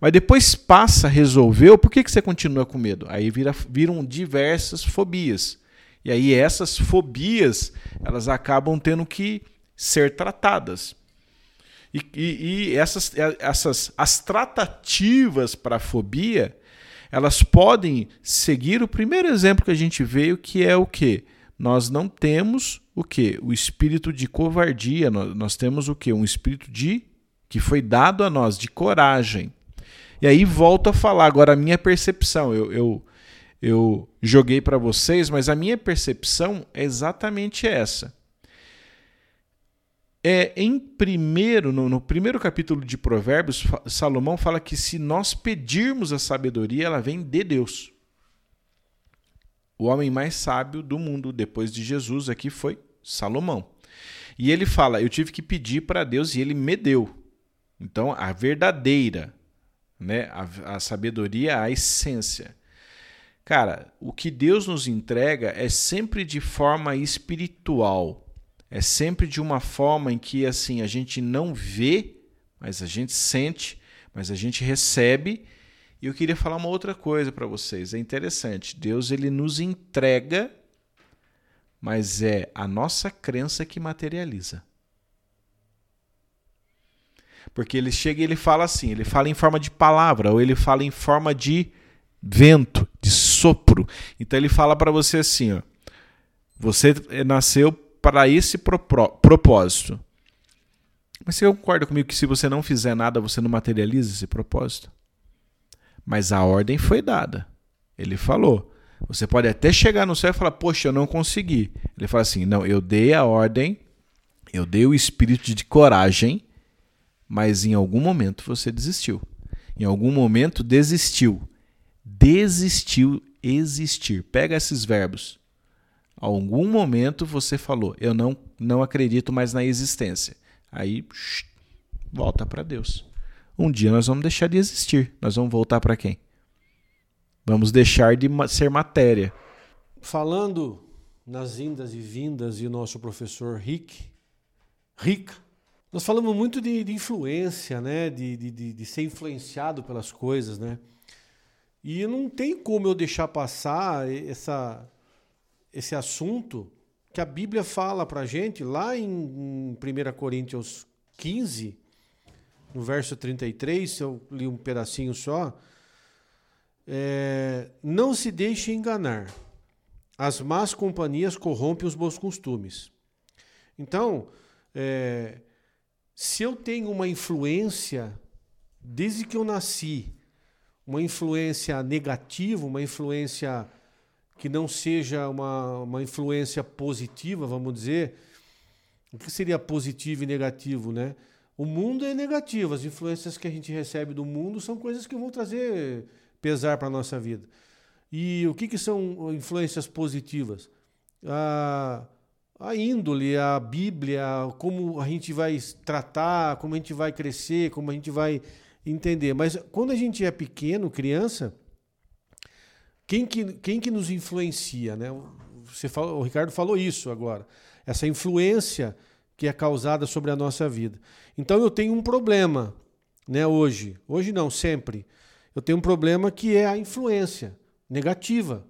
Mas depois passa, resolveu, por que, que você continua com medo? Aí vira, viram diversas fobias. E aí essas fobias, elas acabam tendo que ser tratadas. E, e, e essas, essas as tratativas para a fobia, elas podem seguir o primeiro exemplo que a gente veio, que é o que? Nós não temos o que? O espírito de covardia, nós, nós temos o que? Um espírito de que foi dado a nós de coragem. E aí volto a falar agora a minha percepção. Eu, eu, eu joguei para vocês, mas a minha percepção é exatamente essa. É, em primeiro, no, no, primeiro capítulo de Provérbios, Salomão fala que se nós pedirmos a sabedoria, ela vem de Deus. O homem mais sábio do mundo depois de Jesus aqui foi Salomão. E ele fala: Eu tive que pedir para Deus e ele me deu. Então, a verdadeira, né? A, a sabedoria, a essência. Cara, o que Deus nos entrega é sempre de forma espiritual. É sempre de uma forma em que assim a gente não vê, mas a gente sente, mas a gente recebe. E eu queria falar uma outra coisa para vocês. É interessante. Deus ele nos entrega, mas é a nossa crença que materializa. Porque ele chega e ele fala assim, ele fala em forma de palavra, ou ele fala em forma de vento, de sopro. Então ele fala para você assim, ó, você nasceu para esse propósito. Mas você concorda comigo que se você não fizer nada, você não materializa esse propósito? Mas a ordem foi dada. Ele falou. Você pode até chegar no céu e falar, poxa, eu não consegui. Ele fala assim: não, eu dei a ordem, eu dei o espírito de coragem, mas em algum momento você desistiu. Em algum momento desistiu. Desistiu, existir. Pega esses verbos. Algum momento você falou, eu não, não acredito mais na existência. Aí, volta para Deus. Um dia nós vamos deixar de existir. Nós vamos voltar para quem? Vamos deixar de ser matéria. Falando nas indas e vindas e o nosso professor Rick, Rick Nós falamos muito de, de influência, né? De, de, de, ser influenciado pelas coisas, né? E não tem como eu deixar passar essa, esse assunto que a Bíblia fala para gente lá em, em 1 Coríntios 15, no verso 33, eu li um pedacinho só. É, não se deixe enganar. As más companhias corrompem os bons costumes. Então, é, se eu tenho uma influência, desde que eu nasci, uma influência negativa, uma influência que não seja uma, uma influência positiva, vamos dizer, o que seria positivo e negativo, né? O mundo é negativo, as influências que a gente recebe do mundo são coisas que vão trazer pesar para a nossa vida. E o que, que são influências positivas? Ah, a índole, a Bíblia, como a gente vai tratar, como a gente vai crescer, como a gente vai entender. Mas quando a gente é pequeno, criança, quem que, quem que nos influencia? Né? Você falou, o Ricardo falou isso agora. Essa influência que é causada sobre a nossa vida. Então eu tenho um problema né, hoje. Hoje não, sempre. Eu tenho um problema que é a influência negativa.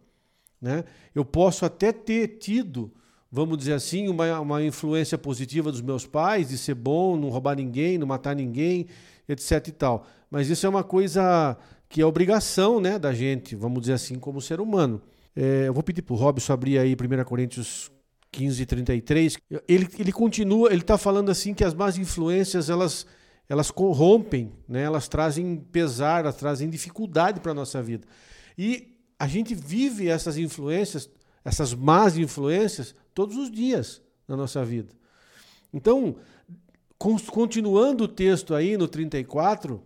Né? Eu posso até ter tido vamos dizer assim, uma, uma influência positiva dos meus pais, de ser bom, não roubar ninguém, não matar ninguém, etc e tal. Mas isso é uma coisa que é obrigação né, da gente, vamos dizer assim, como ser humano. É, eu vou pedir para o Robson abrir aí 1 Coríntios 15, 33. Ele, ele continua, ele está falando assim que as más influências, elas, elas corrompem, né, elas trazem pesar, elas trazem dificuldade para a nossa vida. E a gente vive essas influências, essas más influências, todos os dias na nossa vida. Então, continuando o texto aí no 34,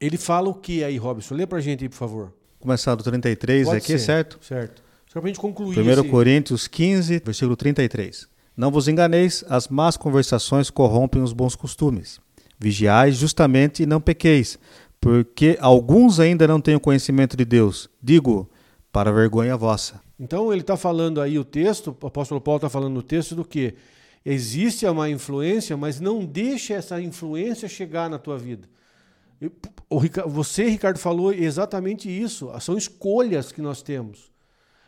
ele fala o que aí, Robson? Lê pra gente aí, por favor. Começar do 33 Pode aqui, ser. certo? Certo. Só pra gente concluir. 1 esse... Coríntios 15, versículo 33. Não vos enganeis, as más conversações corrompem os bons costumes. Vigiais justamente e não pequeis, porque alguns ainda não têm o conhecimento de Deus. Digo, para vergonha vossa. Então ele está falando aí o texto, o apóstolo Paulo está falando no texto do que existe uma influência, mas não deixe essa influência chegar na tua vida. Você, Ricardo, falou exatamente isso. São escolhas que nós temos.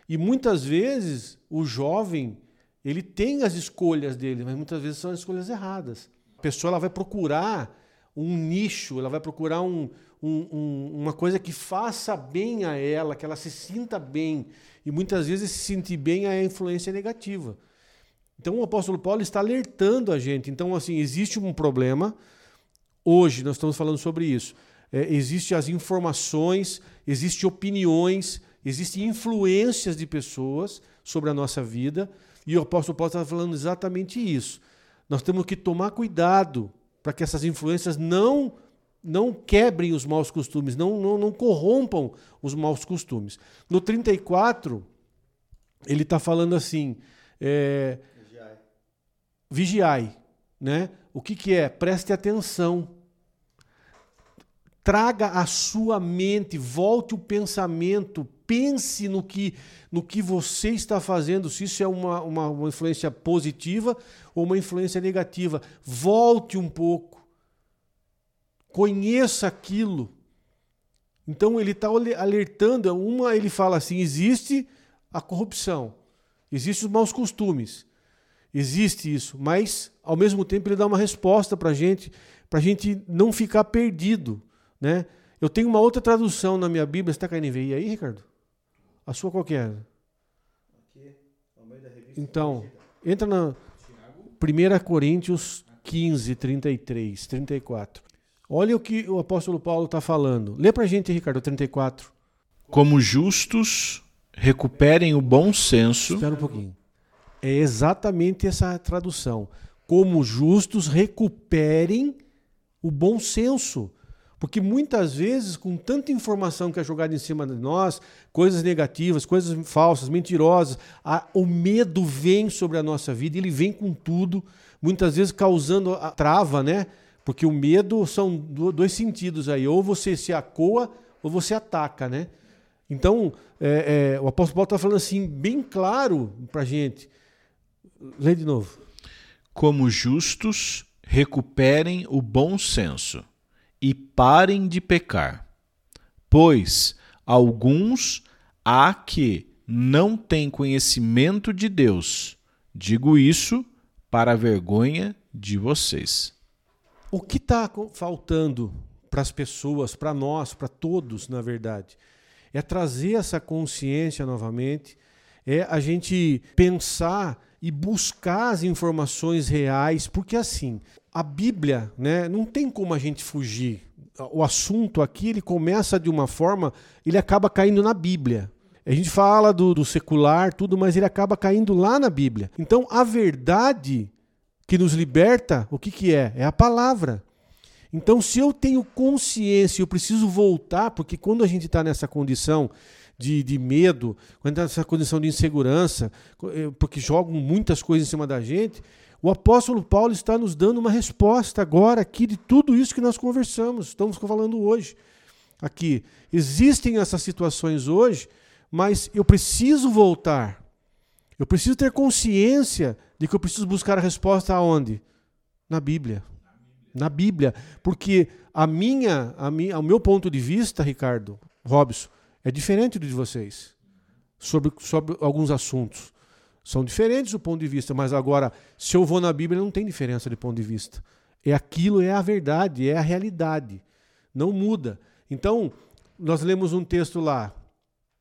E muitas vezes o jovem ele tem as escolhas dele, mas muitas vezes são as escolhas erradas. A pessoa ela vai procurar um nicho, ela vai procurar um, um, um, uma coisa que faça bem a ela, que ela se sinta bem. E muitas vezes se sentir bem é a influência negativa. Então o apóstolo Paulo está alertando a gente. Então, assim, existe um problema. Hoje nós estamos falando sobre isso. É, Existem as informações, existem opiniões, existem influências de pessoas sobre a nossa vida. E o apóstolo Paulo está falando exatamente isso. Nós temos que tomar cuidado para que essas influências não não quebrem os maus costumes, não, não, não corrompam os maus costumes. No 34, ele está falando assim: é, vigiai. vigiai. Né? O que, que é? Preste atenção. Traga a sua mente, volte o pensamento, pense no que, no que você está fazendo, se isso é uma, uma, uma influência positiva ou uma influência negativa. Volte um pouco conheça aquilo. Então ele está alertando, uma ele fala assim, existe a corrupção, existem os maus costumes, existe isso, mas ao mesmo tempo ele dá uma resposta para a gente, para a gente não ficar perdido, né? Eu tenho uma outra tradução na minha Bíblia, está com a NVI aí, Ricardo? A sua qual é? Então, entra na 1 Coríntios 15, 33, 34. Olha o que o apóstolo Paulo está falando. Lê para a gente, Ricardo, 34. Como justos, recuperem o bom senso. Espera um pouquinho. É exatamente essa tradução. Como justos, recuperem o bom senso. Porque muitas vezes, com tanta informação que é jogada em cima de nós, coisas negativas, coisas falsas, mentirosas, a, o medo vem sobre a nossa vida, ele vem com tudo, muitas vezes causando a trava, né? Porque o medo são dois sentidos aí. Ou você se acoa ou você ataca, né? Então, é, é, o apóstolo Paulo está falando assim, bem claro para gente. Lê de novo. Como justos, recuperem o bom senso e parem de pecar, pois alguns há que não têm conhecimento de Deus. Digo isso para a vergonha de vocês. O que está faltando para as pessoas, para nós, para todos, na verdade, é trazer essa consciência novamente, é a gente pensar e buscar as informações reais, porque assim, a Bíblia, né, não tem como a gente fugir. O assunto aqui, ele começa de uma forma, ele acaba caindo na Bíblia. A gente fala do, do secular, tudo, mas ele acaba caindo lá na Bíblia. Então, a verdade que nos liberta, o que, que é? É a palavra. Então, se eu tenho consciência, eu preciso voltar, porque quando a gente está nessa condição de, de medo, quando está nessa condição de insegurança, eh, porque jogam muitas coisas em cima da gente, o apóstolo Paulo está nos dando uma resposta agora aqui de tudo isso que nós conversamos, estamos falando hoje. Aqui, existem essas situações hoje, mas eu preciso voltar. Eu preciso ter consciência de que eu preciso buscar a resposta aonde? Na Bíblia. Na Bíblia. Porque a minha, a minha, o meu ponto de vista, Ricardo, Robson, é diferente do de vocês sobre, sobre alguns assuntos. São diferentes do ponto de vista, mas agora, se eu vou na Bíblia, não tem diferença de ponto de vista. É aquilo, é a verdade, é a realidade. Não muda. Então, nós lemos um texto lá,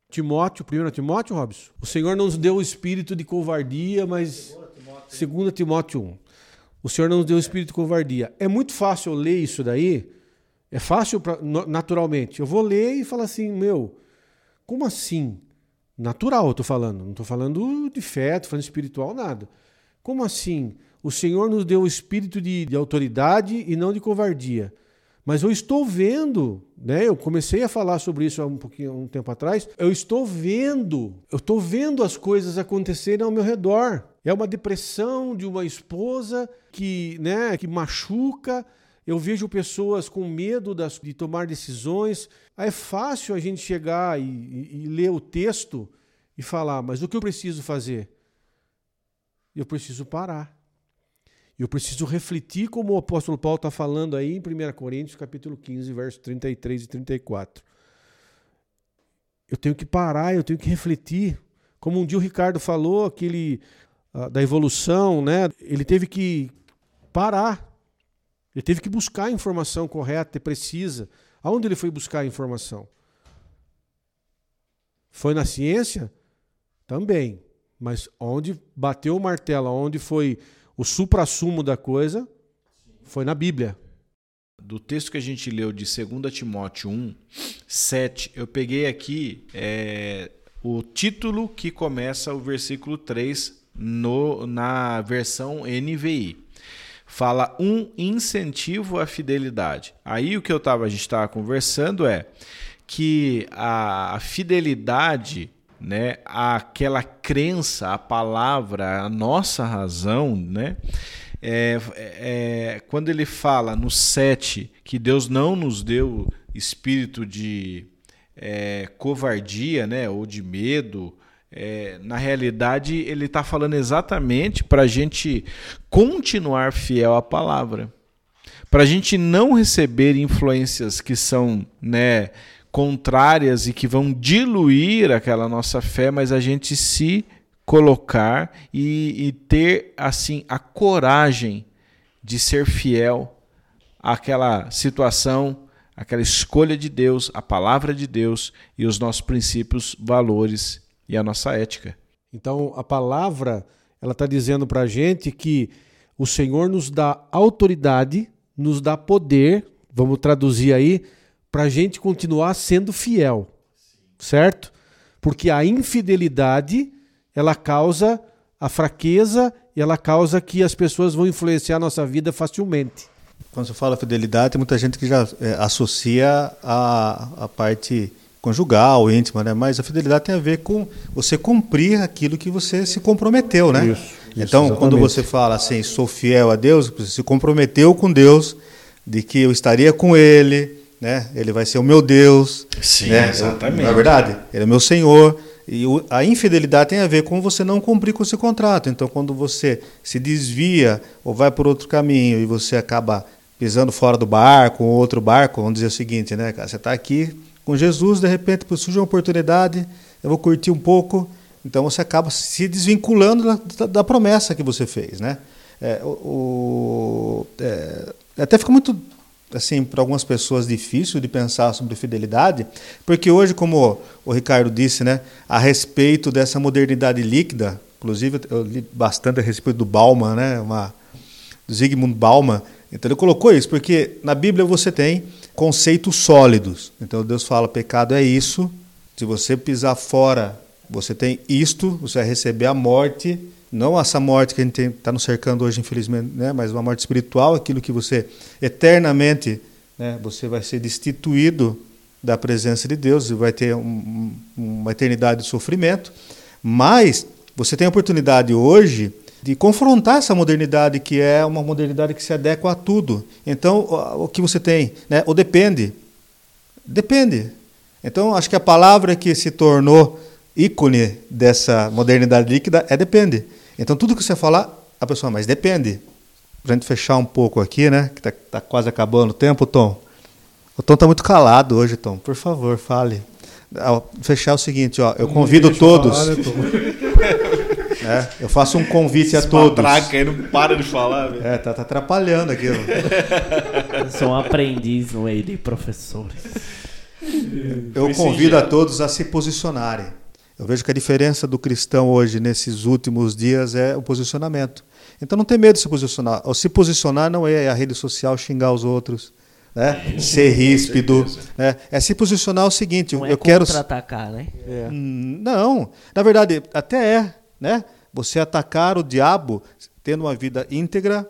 Timóteo, 1 Timóteo, Robson. O Senhor não nos deu o espírito de covardia, mas. 2 Timóteo 1. O Senhor não nos deu o espírito de covardia. É muito fácil eu ler isso daí. É fácil, pra, naturalmente. Eu vou ler e falar assim, meu, como assim? Natural, eu estou falando. Não estou falando de fé, estou falando espiritual, nada. Como assim? O Senhor nos deu o espírito de, de autoridade e não de covardia. Mas eu estou vendo, né? Eu comecei a falar sobre isso há um pouquinho um tempo atrás. Eu estou vendo, eu estou vendo as coisas acontecerem ao meu redor. É uma depressão de uma esposa que, né, que machuca, eu vejo pessoas com medo das, de tomar decisões. Aí é fácil a gente chegar e, e, e ler o texto e falar, mas o que eu preciso fazer? Eu preciso parar. Eu preciso refletir como o apóstolo Paulo está falando aí em 1 Coríntios capítulo 15, versos 33 e 34. Eu tenho que parar, eu tenho que refletir. Como um dia o Ricardo falou, aquele uh, da evolução, né? Ele teve que parar ele teve que buscar a informação correta e precisa. Aonde ele foi buscar a informação? Foi na ciência? Também. Mas onde bateu o martelo, onde foi o supra-sumo da coisa, foi na Bíblia. Do texto que a gente leu de 2 Timóteo 1, 7, eu peguei aqui é, o título que começa o versículo 3 no, na versão NVI fala um incentivo à fidelidade. Aí o que eu tava, a gente estava conversando é que a, fidelidade, né, aquela crença, a palavra, a nossa razão, né, é, é, quando ele fala no 7 que Deus não nos deu espírito de é, covardia, né, ou de medo, é, na realidade, ele está falando exatamente para a gente continuar fiel à palavra. Para a gente não receber influências que são né, contrárias e que vão diluir aquela nossa fé, mas a gente se colocar e, e ter assim a coragem de ser fiel àquela situação, aquela escolha de Deus, a palavra de Deus e os nossos princípios, valores e a nossa ética. Então, a palavra, ela está dizendo para a gente que o Senhor nos dá autoridade, nos dá poder, vamos traduzir aí, para a gente continuar sendo fiel, certo? Porque a infidelidade, ela causa a fraqueza e ela causa que as pessoas vão influenciar a nossa vida facilmente. Quando você fala fidelidade, tem muita gente que já é, associa a, a parte conjugal, íntima, né? Mas a fidelidade tem a ver com você cumprir aquilo que você se comprometeu, né? Isso, então, isso, quando você fala assim, sou fiel a Deus, você se comprometeu com Deus de que eu estaria com Ele, né? Ele vai ser o meu Deus, Sim, né? exatamente. Não é verdade? Ele é meu Senhor. E a infidelidade tem a ver com você não cumprir com esse contrato. Então, quando você se desvia ou vai por outro caminho e você acaba pisando fora do barco, ou outro barco, vamos dizer o seguinte, né? Você está aqui com Jesus, de repente surge uma oportunidade, eu vou curtir um pouco, então você acaba se desvinculando da, da, da promessa que você fez, né? É, o, é, até fica muito assim para algumas pessoas difícil de pensar sobre fidelidade, porque hoje, como o Ricardo disse, né, a respeito dessa modernidade líquida, inclusive eu li bastante a respeito do Bauman, né, uma do Zygmunt Bauman, então ele colocou isso, porque na Bíblia você tem conceitos sólidos. Então Deus fala: pecado é isso. Se você pisar fora, você tem isto, você vai receber a morte. Não essa morte que a gente está nos cercando hoje, infelizmente, né? mas uma morte espiritual, aquilo que você eternamente né? você vai ser destituído da presença de Deus e vai ter um, uma eternidade de sofrimento. Mas você tem a oportunidade hoje de confrontar essa modernidade que é uma modernidade que se adequa a tudo. Então, o que você tem, né? O depende. Depende. Então, acho que a palavra que se tornou ícone dessa modernidade líquida é depende. Então, tudo que você falar, a pessoa, mas depende. Para a gente fechar um pouco aqui, né? Que está tá quase acabando o tempo, Tom. O Tom está muito calado hoje, Tom. Por favor, fale. Fechar o seguinte, ó, eu convido todos. Falar, né, É, eu faço um convite a todos. Matraca aí não para de falar. Velho. É, tá, tá atrapalhando aqui. Sou um aprendiz no meio de professores. Eu convido a todos a se posicionarem. Eu vejo que a diferença do cristão hoje, nesses últimos dias, é o posicionamento. Então não tem medo de se posicionar. O se posicionar não é a rede social xingar os outros. Né? ser ríspido. Né? É se posicionar o seguinte: não eu é quero. contra-atacar, né? É. Não. Na verdade, até é né? Você atacar o diabo tendo uma vida íntegra,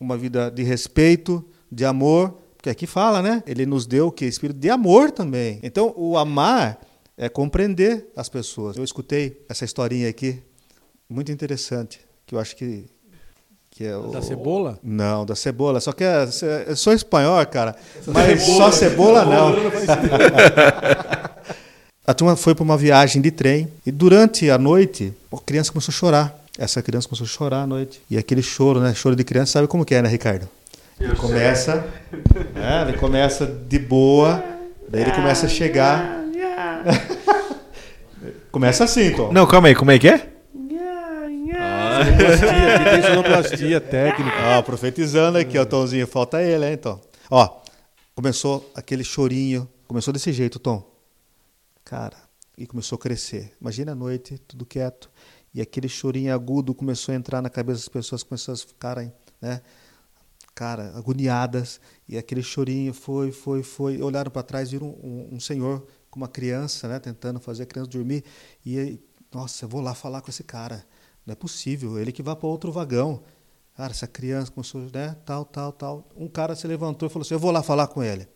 uma vida de respeito, de amor, porque aqui fala, né? Ele nos deu o que espírito de amor também. Então, o amar é compreender as pessoas. Eu escutei essa historinha aqui, muito interessante, que eu acho que que é o... Da cebola? Não, da cebola. Só que é, é só espanhol, cara. Mas cebola. só cebola não. A turma foi para uma viagem de trem e durante a noite a criança começou a chorar. Essa criança começou a chorar à noite. E aquele choro, né? Choro de criança, sabe como que é, né, Ricardo? Ele começa, né? ele começa de boa, daí ele começa a chegar. começa assim, Tom. Não, calma aí, como é que é? Sonoplastia, tem sonoplastia técnica. Ó, profetizando aqui, ó, Tomzinho, falta ele, hein, então. Ó, começou aquele chorinho, começou desse jeito, Tom. Cara, e começou a crescer. Imagina a noite, tudo quieto, e aquele chorinho agudo começou a entrar na cabeça das pessoas, começou a ficarem, né? Cara, agoniadas, e aquele chorinho foi, foi, foi. Olharam para trás, viram um, um, um, senhor com uma criança, né? Tentando fazer a criança dormir, e nossa, eu vou lá falar com esse cara. Não é possível, ele que vá para outro vagão. Cara, essa criança começou, né? Tal, tal, tal. Um cara se levantou e falou assim: Eu vou lá falar com ele.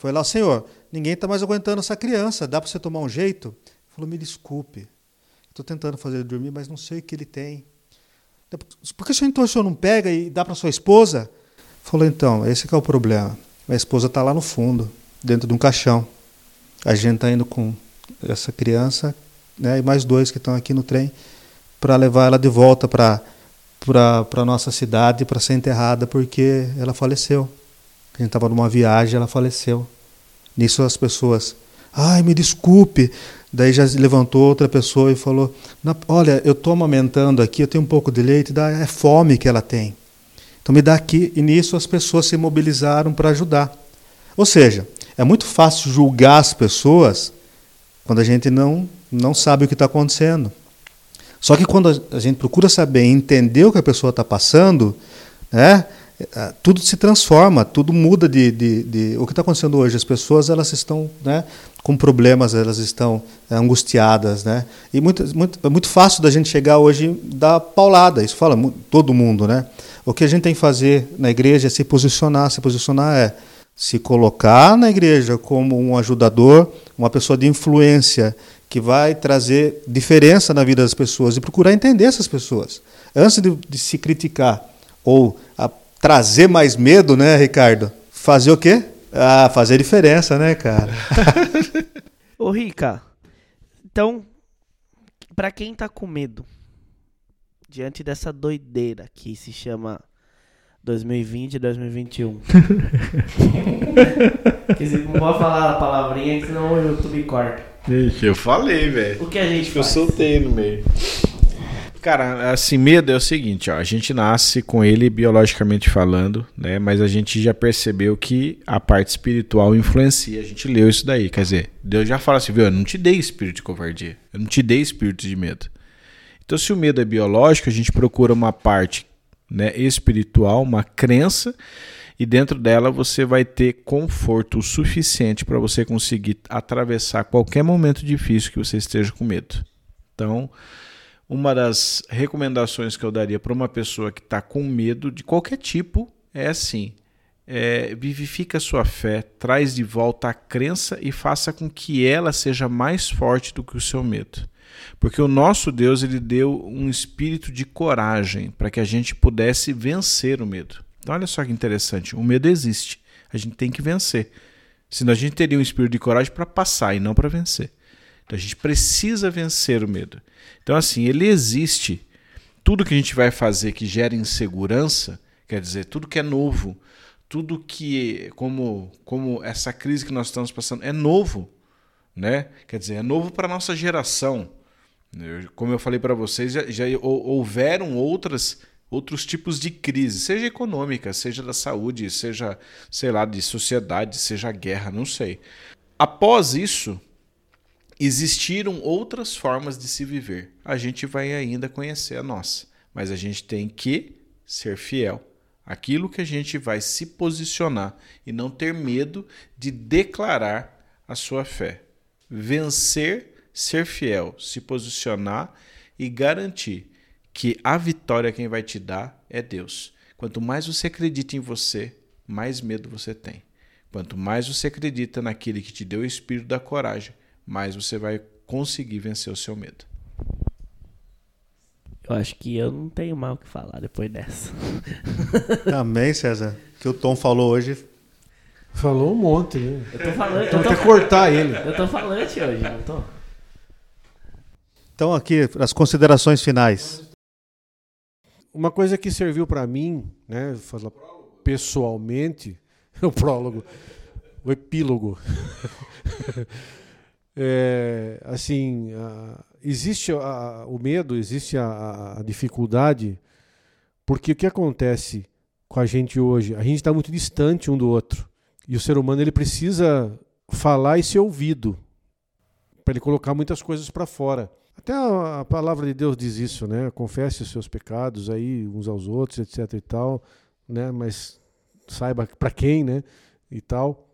Foi lá, Senhor, ninguém está mais aguentando essa criança, dá para você tomar um jeito? Ele falou, me desculpe, estou tentando fazer ele dormir, mas não sei o que ele tem. Por que o senhor, então, o senhor não pega e dá para sua esposa? Falou, então, esse é o problema. A esposa está lá no fundo, dentro de um caixão. A gente está indo com essa criança né, e mais dois que estão aqui no trem para levar ela de volta para para nossa cidade para ser enterrada porque ela faleceu. A gente estava numa viagem, ela faleceu. Nisso as pessoas, ai, me desculpe. Daí já levantou outra pessoa e falou: Olha, eu estou amamentando aqui, eu tenho um pouco de leite, é fome que ela tem. Então me dá aqui. E nisso as pessoas se mobilizaram para ajudar. Ou seja, é muito fácil julgar as pessoas quando a gente não, não sabe o que está acontecendo. Só que quando a gente procura saber entender o que a pessoa está passando, né, tudo se transforma, tudo muda de, de, de o que está acontecendo hoje. As pessoas elas estão né, com problemas, elas estão é, angustiadas, né? E muito, muito, é muito fácil da gente chegar hoje dar paulada. Isso fala todo mundo, né? O que a gente tem que fazer na igreja é se posicionar. Se posicionar é se colocar na igreja como um ajudador, uma pessoa de influência que vai trazer diferença na vida das pessoas e procurar entender essas pessoas antes de, de se criticar ou a trazer mais medo, né, Ricardo? Fazer o quê? Ah, fazer diferença, né, cara? Ô, Rica, então, pra quem tá com medo, diante dessa doideira que se chama 2020 e 2021. que se não pode falar a palavrinha, que senão o YouTube corta. Ixi, eu falei, velho. O que a gente Eu faz? soltei no meio. Cara, assim, medo é o seguinte, ó, a gente nasce com ele biologicamente falando, né? Mas a gente já percebeu que a parte espiritual influencia. A gente leu isso daí, quer dizer, Deus já fala assim, viu? Eu não te dei espírito de covardia, eu não te dei espírito de medo. Então, se o medo é biológico, a gente procura uma parte né, espiritual, uma crença, e dentro dela você vai ter conforto o suficiente para você conseguir atravessar qualquer momento difícil que você esteja com medo. Então, uma das recomendações que eu daria para uma pessoa que está com medo de qualquer tipo é assim: é, vivifica sua fé, traz de volta a crença e faça com que ela seja mais forte do que o seu medo. Porque o nosso Deus ele deu um espírito de coragem para que a gente pudesse vencer o medo. Então, olha só que interessante: o medo existe, a gente tem que vencer. Senão a gente teria um espírito de coragem para passar e não para vencer. Então a gente precisa vencer o medo. Então, assim, ele existe. Tudo que a gente vai fazer que gera insegurança, quer dizer, tudo que é novo, tudo que, como, como essa crise que nós estamos passando, é novo. Né? Quer dizer, é novo para a nossa geração. Eu- como eu falei para vocês, já, já hou- houveram outras outros tipos de crise, seja econômica, seja da saúde, seja, sei lá, de sociedade, seja guerra, não sei. Após isso, existiram outras formas de se viver. A gente vai ainda conhecer a nossa, mas a gente tem que ser fiel. Aquilo que a gente vai se posicionar e não ter medo de declarar a sua fé. Vencer, ser fiel, se posicionar e garantir que a vitória quem vai te dar é Deus. Quanto mais você acredita em você, mais medo você tem. Quanto mais você acredita naquele que te deu o espírito da coragem, mais você vai conseguir vencer o seu medo. Eu acho que eu não tenho mal o que falar depois dessa. Também, César, que o Tom falou hoje. Falou um monte, né? Eu tô falando, eu Vou tô, cortar ele. eu tô falante hoje, não tô? Então, aqui, as considerações finais. Uma coisa que serviu para mim, né, falar pessoalmente, o prólogo, o epílogo. É, assim, a- existe a- o medo, existe a- a, dificuldade, porque o que acontece com a gente hoje? A gente está muito distante um do outro. E o ser humano ele precisa falar e ser ouvido para ele colocar muitas coisas para fora. Até a, a palavra de Deus diz isso, né? Confesse os seus pecados aí uns aos outros, etc e tal, né? Mas saiba para quem, né? E tal.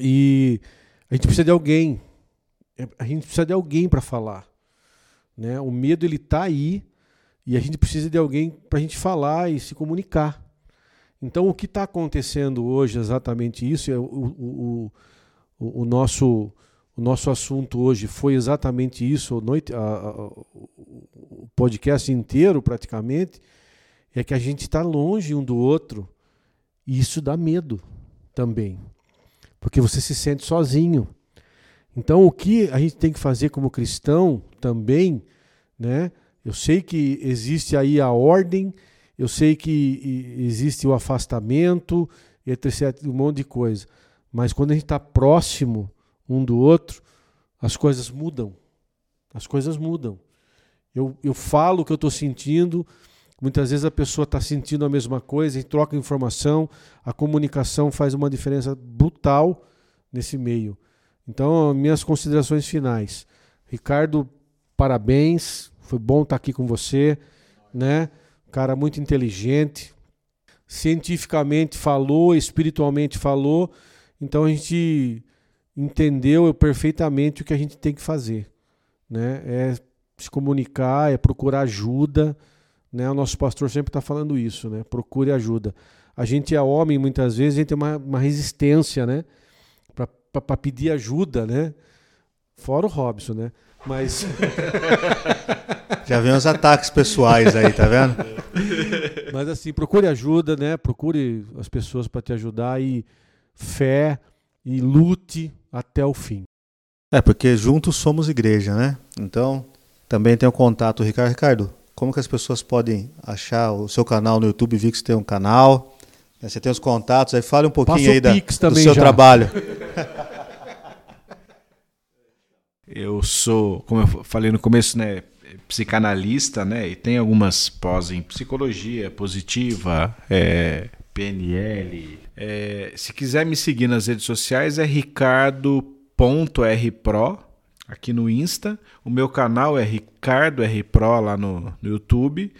E a gente precisa de alguém. É, A gente precisa de alguém para falar, né? O medo ele tá aí e a gente precisa de alguém para a gente falar e se comunicar. Então, o que está acontecendo hoje, exatamente isso, é o, o, o, o nosso o nosso assunto hoje foi exatamente isso, a noite, a- a- o podcast inteiro praticamente, é que a gente está longe um do outro e isso dá medo também, porque você se sente sozinho. Então, o que a gente tem que fazer como cristão também, né? Eu sei que existe aí a ordem, eu sei que existe o afastamento, etc, um monte de coisa. Mas quando a gente está próximo um do outro, as coisas mudam. As coisas mudam. Eu, eu falo o que eu estou sentindo, muitas vezes a pessoa está sentindo a mesma coisa e troca informação, a comunicação faz uma diferença brutal nesse meio. Então, minhas considerações finais. Ricardo, parabéns, foi bom estar aqui com você, né? Cara muito inteligente, cientificamente falou, espiritualmente falou, então a gente entendeu perfeitamente o que a gente tem que fazer, né? É se comunicar, é procurar ajuda, né? O nosso pastor sempre está falando isso, né? Procure ajuda. A gente é homem, muitas vezes a gente tem uma, uma resistência, né? Para pedir ajuda, né? Fora o Robson, né? Mas Já vem os ataques pessoais aí, tá vendo? Mas assim, procure ajuda, né? Procure as pessoas para te ajudar e fé e lute até o fim. É, porque juntos somos igreja, né? Então, Também tem o contato Ricardo. Ricardo, como que as pessoas podem achar o seu canal no YouTube? Vi que você tem um canal. né? Você tem os contatos, aí fale um pouquinho Passa aí da, do seu já. trabalho. Eu sou, como eu falei no começo, né, psicanalista, né, e tem algumas pós em psicologia positiva, é, PNL. É, se quiser me seguir nas redes sociais é ricardo.rpro aqui no Insta. O meu canal é Ricardo R Pro lá no, no YouTube.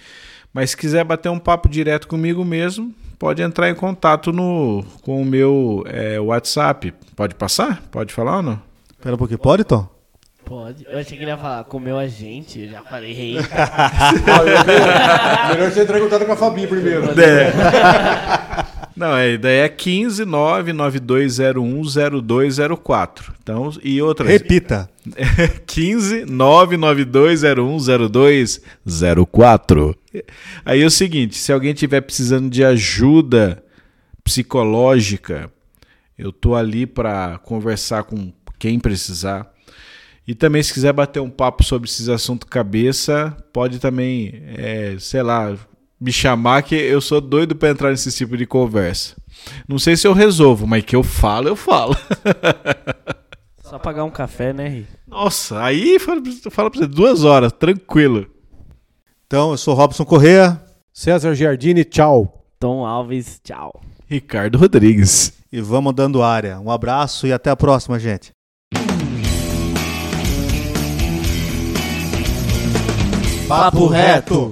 Mas se quiser bater um papo direto comigo mesmo, pode entrar em contato no, com o meu é, WhatsApp. Pode passar? Pode falar ou não? Espera um pouquinho, pode, Tom? Pode. Eu achei que ele ia falar, comeu a gente, eu já falei rei. Melhor você entrar em contato com a Fabi primeiro. Não, a ideia é 15 992010204. Então, e outra. Repita. 15 992010204. Aí é o seguinte, se alguém tiver precisando de ajuda psicológica, eu tô ali para conversar com quem precisar. E também se quiser bater um papo sobre esses assuntos cabeça, pode também, é, sei lá, me chamar que eu sou doido para entrar nesse tipo de conversa. Não sei se eu resolvo, mas que eu falo, eu falo. Só pagar um café, né, Ri? Nossa, aí fala, pra você duas horas, tranquilo. Então, eu sou Robson Correa César Giardini, tchau. Tom Alves, tchau. Ricardo Rodrigues. e vamos dando área. Um abraço e até a próxima, gente. Papo reto.